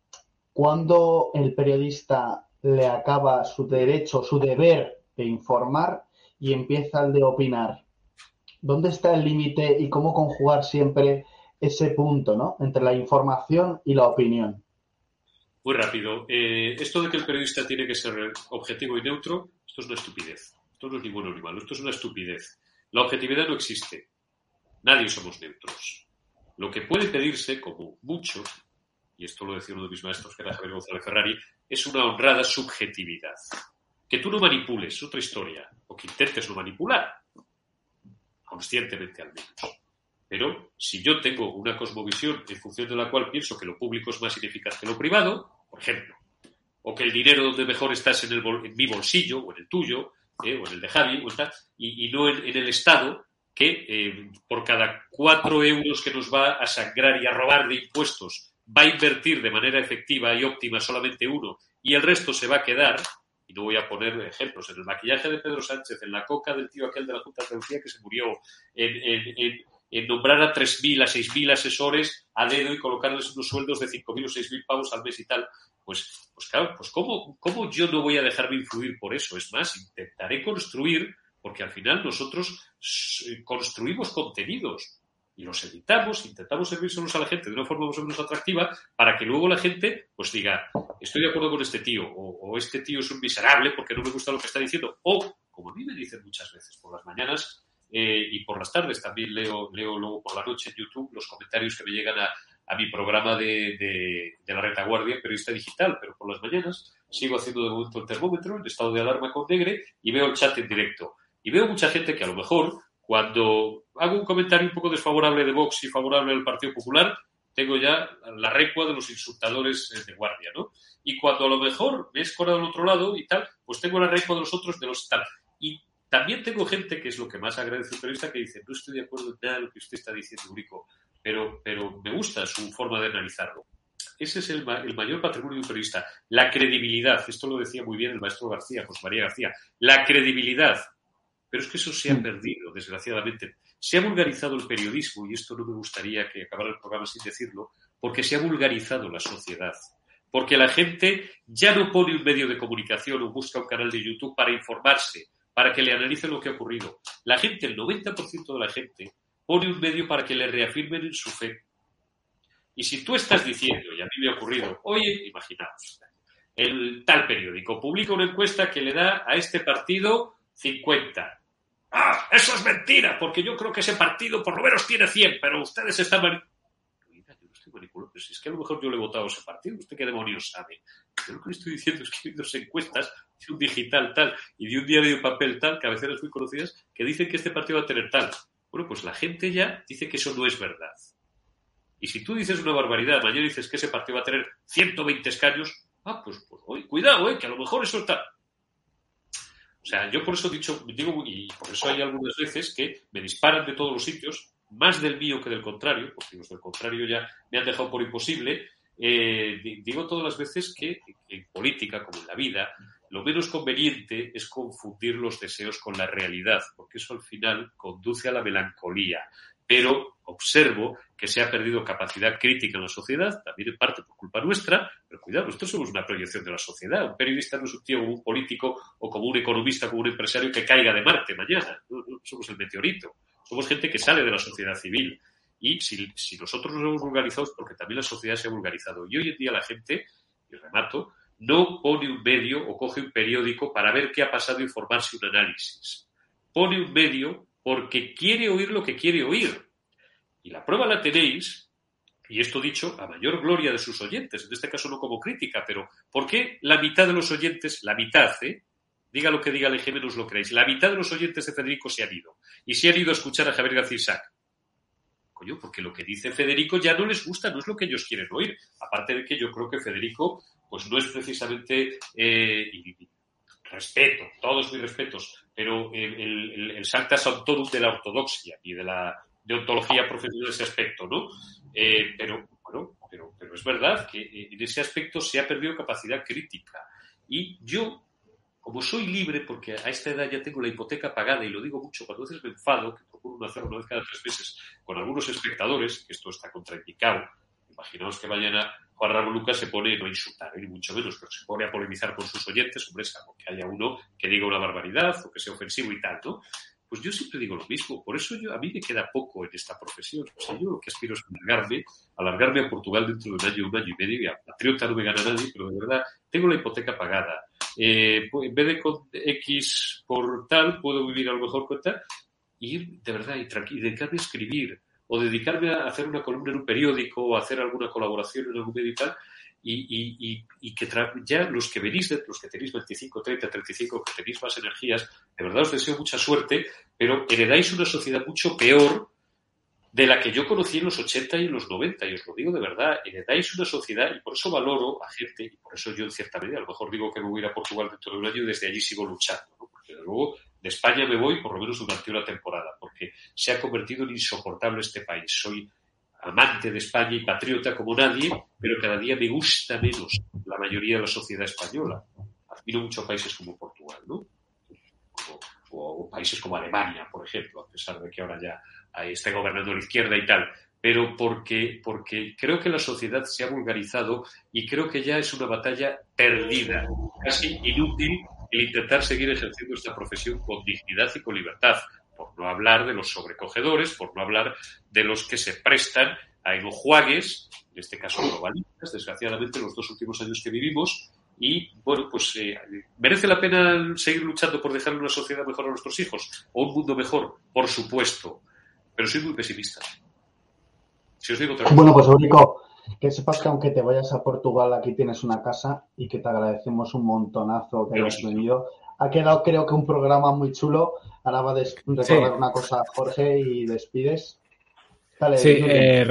¿cuándo el periodista le acaba su derecho, su deber de informar y empieza el de opinar? ¿Dónde está el límite y cómo conjugar siempre ese punto ¿no? entre la información y la opinión? Muy rápido. Eh, esto de que el periodista tiene que ser objetivo y neutro esto es una estupidez. Esto no es ni bueno ni malo. Esto es una estupidez. La objetividad no existe. Nadie somos neutros. Lo que puede pedirse, como mucho, y esto lo decía uno de mis maestros, que era Javier González Ferrari, es una honrada subjetividad. Que tú no manipules, otra historia, o que intentes no manipular, conscientemente al menos. Pero si yo tengo una cosmovisión en función de la cual pienso que lo público es más ineficaz que lo privado, por ejemplo, o que el dinero donde mejor estás en, el en mi bolsillo o en el tuyo eh, o en el de Javi y, no en, el Estado que eh, por cada cuatro euros que nos va a sangrar y a robar de impuestos va a invertir de manera efectiva y óptima solamente uno y el resto se va a quedar y no voy a poner ejemplos, en el maquillaje de Pedro Sánchez, en la coca del tío aquel de la Junta de Andalucía que se murió, en, nombrar a 3.000, a 6.000 asesores a dedo y colocarles unos sueldos de 5.000 o 6.000 pavos al mes y tal, pues, pues claro, pues ¿cómo, ¿cómo yo no voy a dejarme influir por eso? Es más, intentaré construir, porque al final nosotros construimos contenidos y los editamos, intentamos servírselos a la gente de una forma más o menos atractiva para que luego la gente pues diga, estoy de acuerdo con este tío, o, este tío es un miserable porque no me gusta lo que está diciendo, o, como a mí me dicen muchas veces por las mañanas eh, y por las tardes, también leo, leo luego por la noche en YouTube los comentarios que me llegan a, a mi programa de, de, de, la retaguardia periodista digital, pero por las mañanas sigo haciendo de momento el termómetro, el estado de alarma con Negre y veo el chat en directo. Y veo mucha gente que a lo mejor cuando hago un comentario un poco desfavorable de Vox y favorable al Partido Popular, tengo ya la recua de los insultadores eh, de guardia, ¿no? Y cuando a lo mejor me he escorado otro lado y tal, pues tengo la recua de los otros de los tal. Y también tengo gente, que es lo que más agradece el periodista, que dice, no estoy de acuerdo en nada de lo que usted está diciendo, Urico, pero, pero me gusta su forma de analizarlo. Ese es el, el, mayor patrimonio de un periodista, la credibilidad. Esto lo decía muy bien el maestro García, José María García. La credibilidad. Pero es que eso se ha perdido, desgraciadamente. Se ha vulgarizado el periodismo, y esto no me gustaría que acabara el programa sin decirlo, porque se ha vulgarizado la sociedad. Porque la gente ya no pone un medio de comunicación o busca un canal de YouTube para informarse, para que le analicen lo que ha ocurrido. La gente, el 90% de la gente, pone un medio para que le reafirmen en su fe. Y si tú estás diciendo, y a mí me ha ocurrido, oye, imaginaos, el tal periódico publica una encuesta que le da a este partido 50. ¡Ah! Eso es mentira, porque yo creo que ese partido por lo menos tiene 100, pero ustedes están manipulando. no estoy manipulando, si es que a lo mejor yo le he votado a ese partido, ¿usted qué demonios sabe? Yo lo que le estoy diciendo es que hay dos encuestas de un digital tal y de un diario de papel tal, cabeceras muy conocidas, que dicen que este partido va a tener tal. Bueno, pues la gente ya dice que eso no es verdad. Y si tú dices una barbaridad, mañana dices que ese partido va a tener 120 escaños, ah, pues, pues oye, cuidado, eh, que a lo mejor eso está. O sea, yo por eso he dicho, digo, y por eso hay algunas veces que me disparan de todos los sitios, más del mío que del contrario, porque los del contrario ya me han dejado por imposible. Eh, digo todas las veces que en política, como en la vida, lo menos conveniente es confundir los deseos con la realidad, porque eso al final conduce a la melancolía. Pero observo que se ha perdido capacidad crítica en la sociedad, también en parte por culpa nuestra, pero cuidado, nosotros somos una proyección de la sociedad. Un periodista no es un tío como un político o como un economista, como un empresario que caiga de Marte mañana. No, no somos el meteorito. Somos gente que sale de la sociedad civil. Y si, nosotros nos hemos vulgarizado porque también la sociedad se ha vulgarizado. Y hoy en día la gente, y remato, no pone un medio o coge un periódico para ver qué ha pasado y formarse un análisis. Pone un medio porque quiere oír lo que quiere oír. Y la prueba la tenéis, y esto dicho a mayor gloria de sus oyentes, en este caso no como crítica, pero ¿por qué la mitad de los oyentes, la mitad, eh? diga lo que diga el EGM, no os lo creéis, la mitad de los oyentes de Federico se han ido y se han ido a escuchar a Javier García? Porque lo que dice Federico ya no les gusta, no es lo que ellos quieren oír. Aparte de que yo creo que Federico, pues no es precisamente, eh, y, respeto, todos mis respetos, pero el, el, el de la ortodoxia y de la de ontología profesional en ese aspecto, ¿no? Eh, pero, bueno, pero, pero es verdad que en ese aspecto se ha perdido capacidad crítica. Y yo, como soy libre, porque a esta edad ya tengo la hipoteca pagada, y lo digo mucho, cuando a veces me enfado, que procuro hacerlo una vez cada tres meses, con algunos espectadores, que esto está contraindicado, imaginaos que mañana Juan Ramón Lucas se pone, no a insultar, ni mucho menos, pero se pone a polemizar con sus oyentes, hombre, es algo que haya uno que diga una barbaridad o que sea ofensivo y tal, ¿no? Pues yo siempre digo lo mismo, por eso yo, a mí me queda poco en esta profesión. O sea, yo lo que aspiro es alargarme, alargarme a Portugal dentro de un año, un año y medio, y a Patriota no me gana nadie, pero de verdad tengo la hipoteca pagada. Eh, en vez de con X por tal, puedo vivir a lo mejor con tal, y ir de verdad y, y dedicarme a escribir, o dedicarme a hacer una columna en un periódico, o hacer alguna colaboración en algún medio y tal, y, y, y, que ya los que venís, de, los que tenéis 25, 30, 35, que tenéis más energías, de verdad os deseo mucha suerte, pero heredáis una sociedad mucho peor de la que yo conocí en los 80 y en los 90, y os lo digo de verdad, heredáis una sociedad, y por eso valoro a gente, y por eso yo en cierta medida, a lo mejor digo que me voy a ir a Portugal dentro de un año y desde allí sigo luchando, ¿no? porque luego de España me voy por lo menos durante una temporada, porque se ha convertido en insoportable este país. Soy amante de España y patriota como nadie, pero cada día me gusta menos la mayoría de la sociedad española. Admiro mucho países como Portugal, ¿no? O, o, países como Alemania, por ejemplo, a pesar de que ahora ya está gobernando la izquierda y tal. Pero porque, porque creo que la sociedad se ha vulgarizado y creo que ya es una batalla perdida, casi inútil el intentar seguir ejerciendo esta profesión con dignidad y con libertad por no hablar de los sobrecogedores, por no hablar de los que se prestan a enjuagues, en este caso globalistas, desgraciadamente los dos últimos años que vivimos, y bueno, pues eh, merece la pena seguir luchando por dejar una sociedad mejor a nuestros hijos, o un mundo mejor, por supuesto, pero soy muy pesimista. Si os digo Bueno, pues Eurico, que sepas que aunque te vayas a Portugal, aquí tienes una casa y que te agradecemos un montonazo que hayas venido. Ha quedado, creo que, un programa muy chulo. Ahora va a recordar una cosa, Jorge, y despides. sí, eh,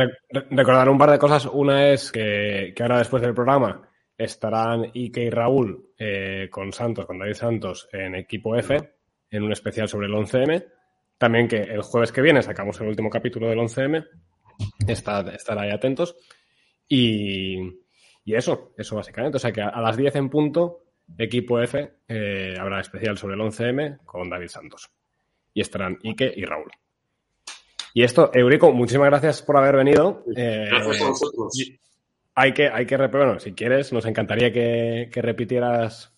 recordar un par de cosas. Una es que, ahora después del programa estarán Ike y Raúl eh, con Santos, con David Santos en equipo F, en un especial sobre el 11M. También que el jueves que viene sacamos el último capítulo del 11M. Está, estar ahí atentos. Y, eso, eso básicamente. O sea que a, las 10 en punto, equipo F eh, habrá especial sobre el 11M con David Santos. Y estarán Ike y Raúl. Y esto, Eurico, muchísimas gracias por haber venido. Eh, gracias a vosotros. Hay que, hay que, bueno, si quieres, nos encantaría que, repitieras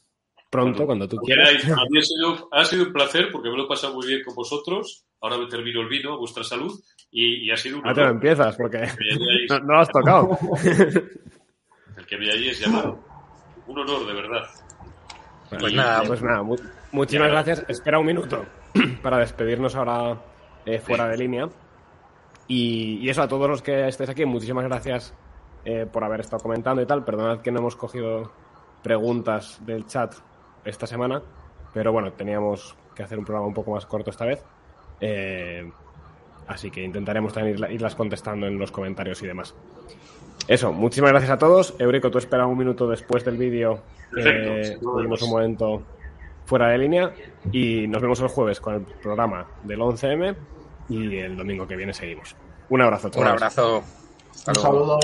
pronto, cuando, tú quieras. ha sido, un placer porque me lo he pasado muy bien con vosotros. Ahora me termino el vino a vuestra salud y, ha sido un Ah, te lo empiezas porque no, lo has tocado. el que me es llamado. Un honor, de verdad. Pues nada, pues nada, muchísimas gracias. Espera un minuto para despedirnos ahora eh, fuera de línea. Y, eso, a todos los que estéis aquí, muchísimas gracias eh, por haber estado comentando y tal. Perdonad que no hemos cogido preguntas del chat esta semana, pero bueno, teníamos que hacer un programa un poco más corto esta vez. Eh, Así que intentaremos también irlas contestando en los comentarios y demás. Eso, muchísimas gracias a todos. Eurico, tú espera un minuto después del vídeo. Eh, un momento fuera de línea y nos vemos el jueves con el programa del 11M y el domingo que viene seguimos. Un abrazo. Un abrazo. Un saludo.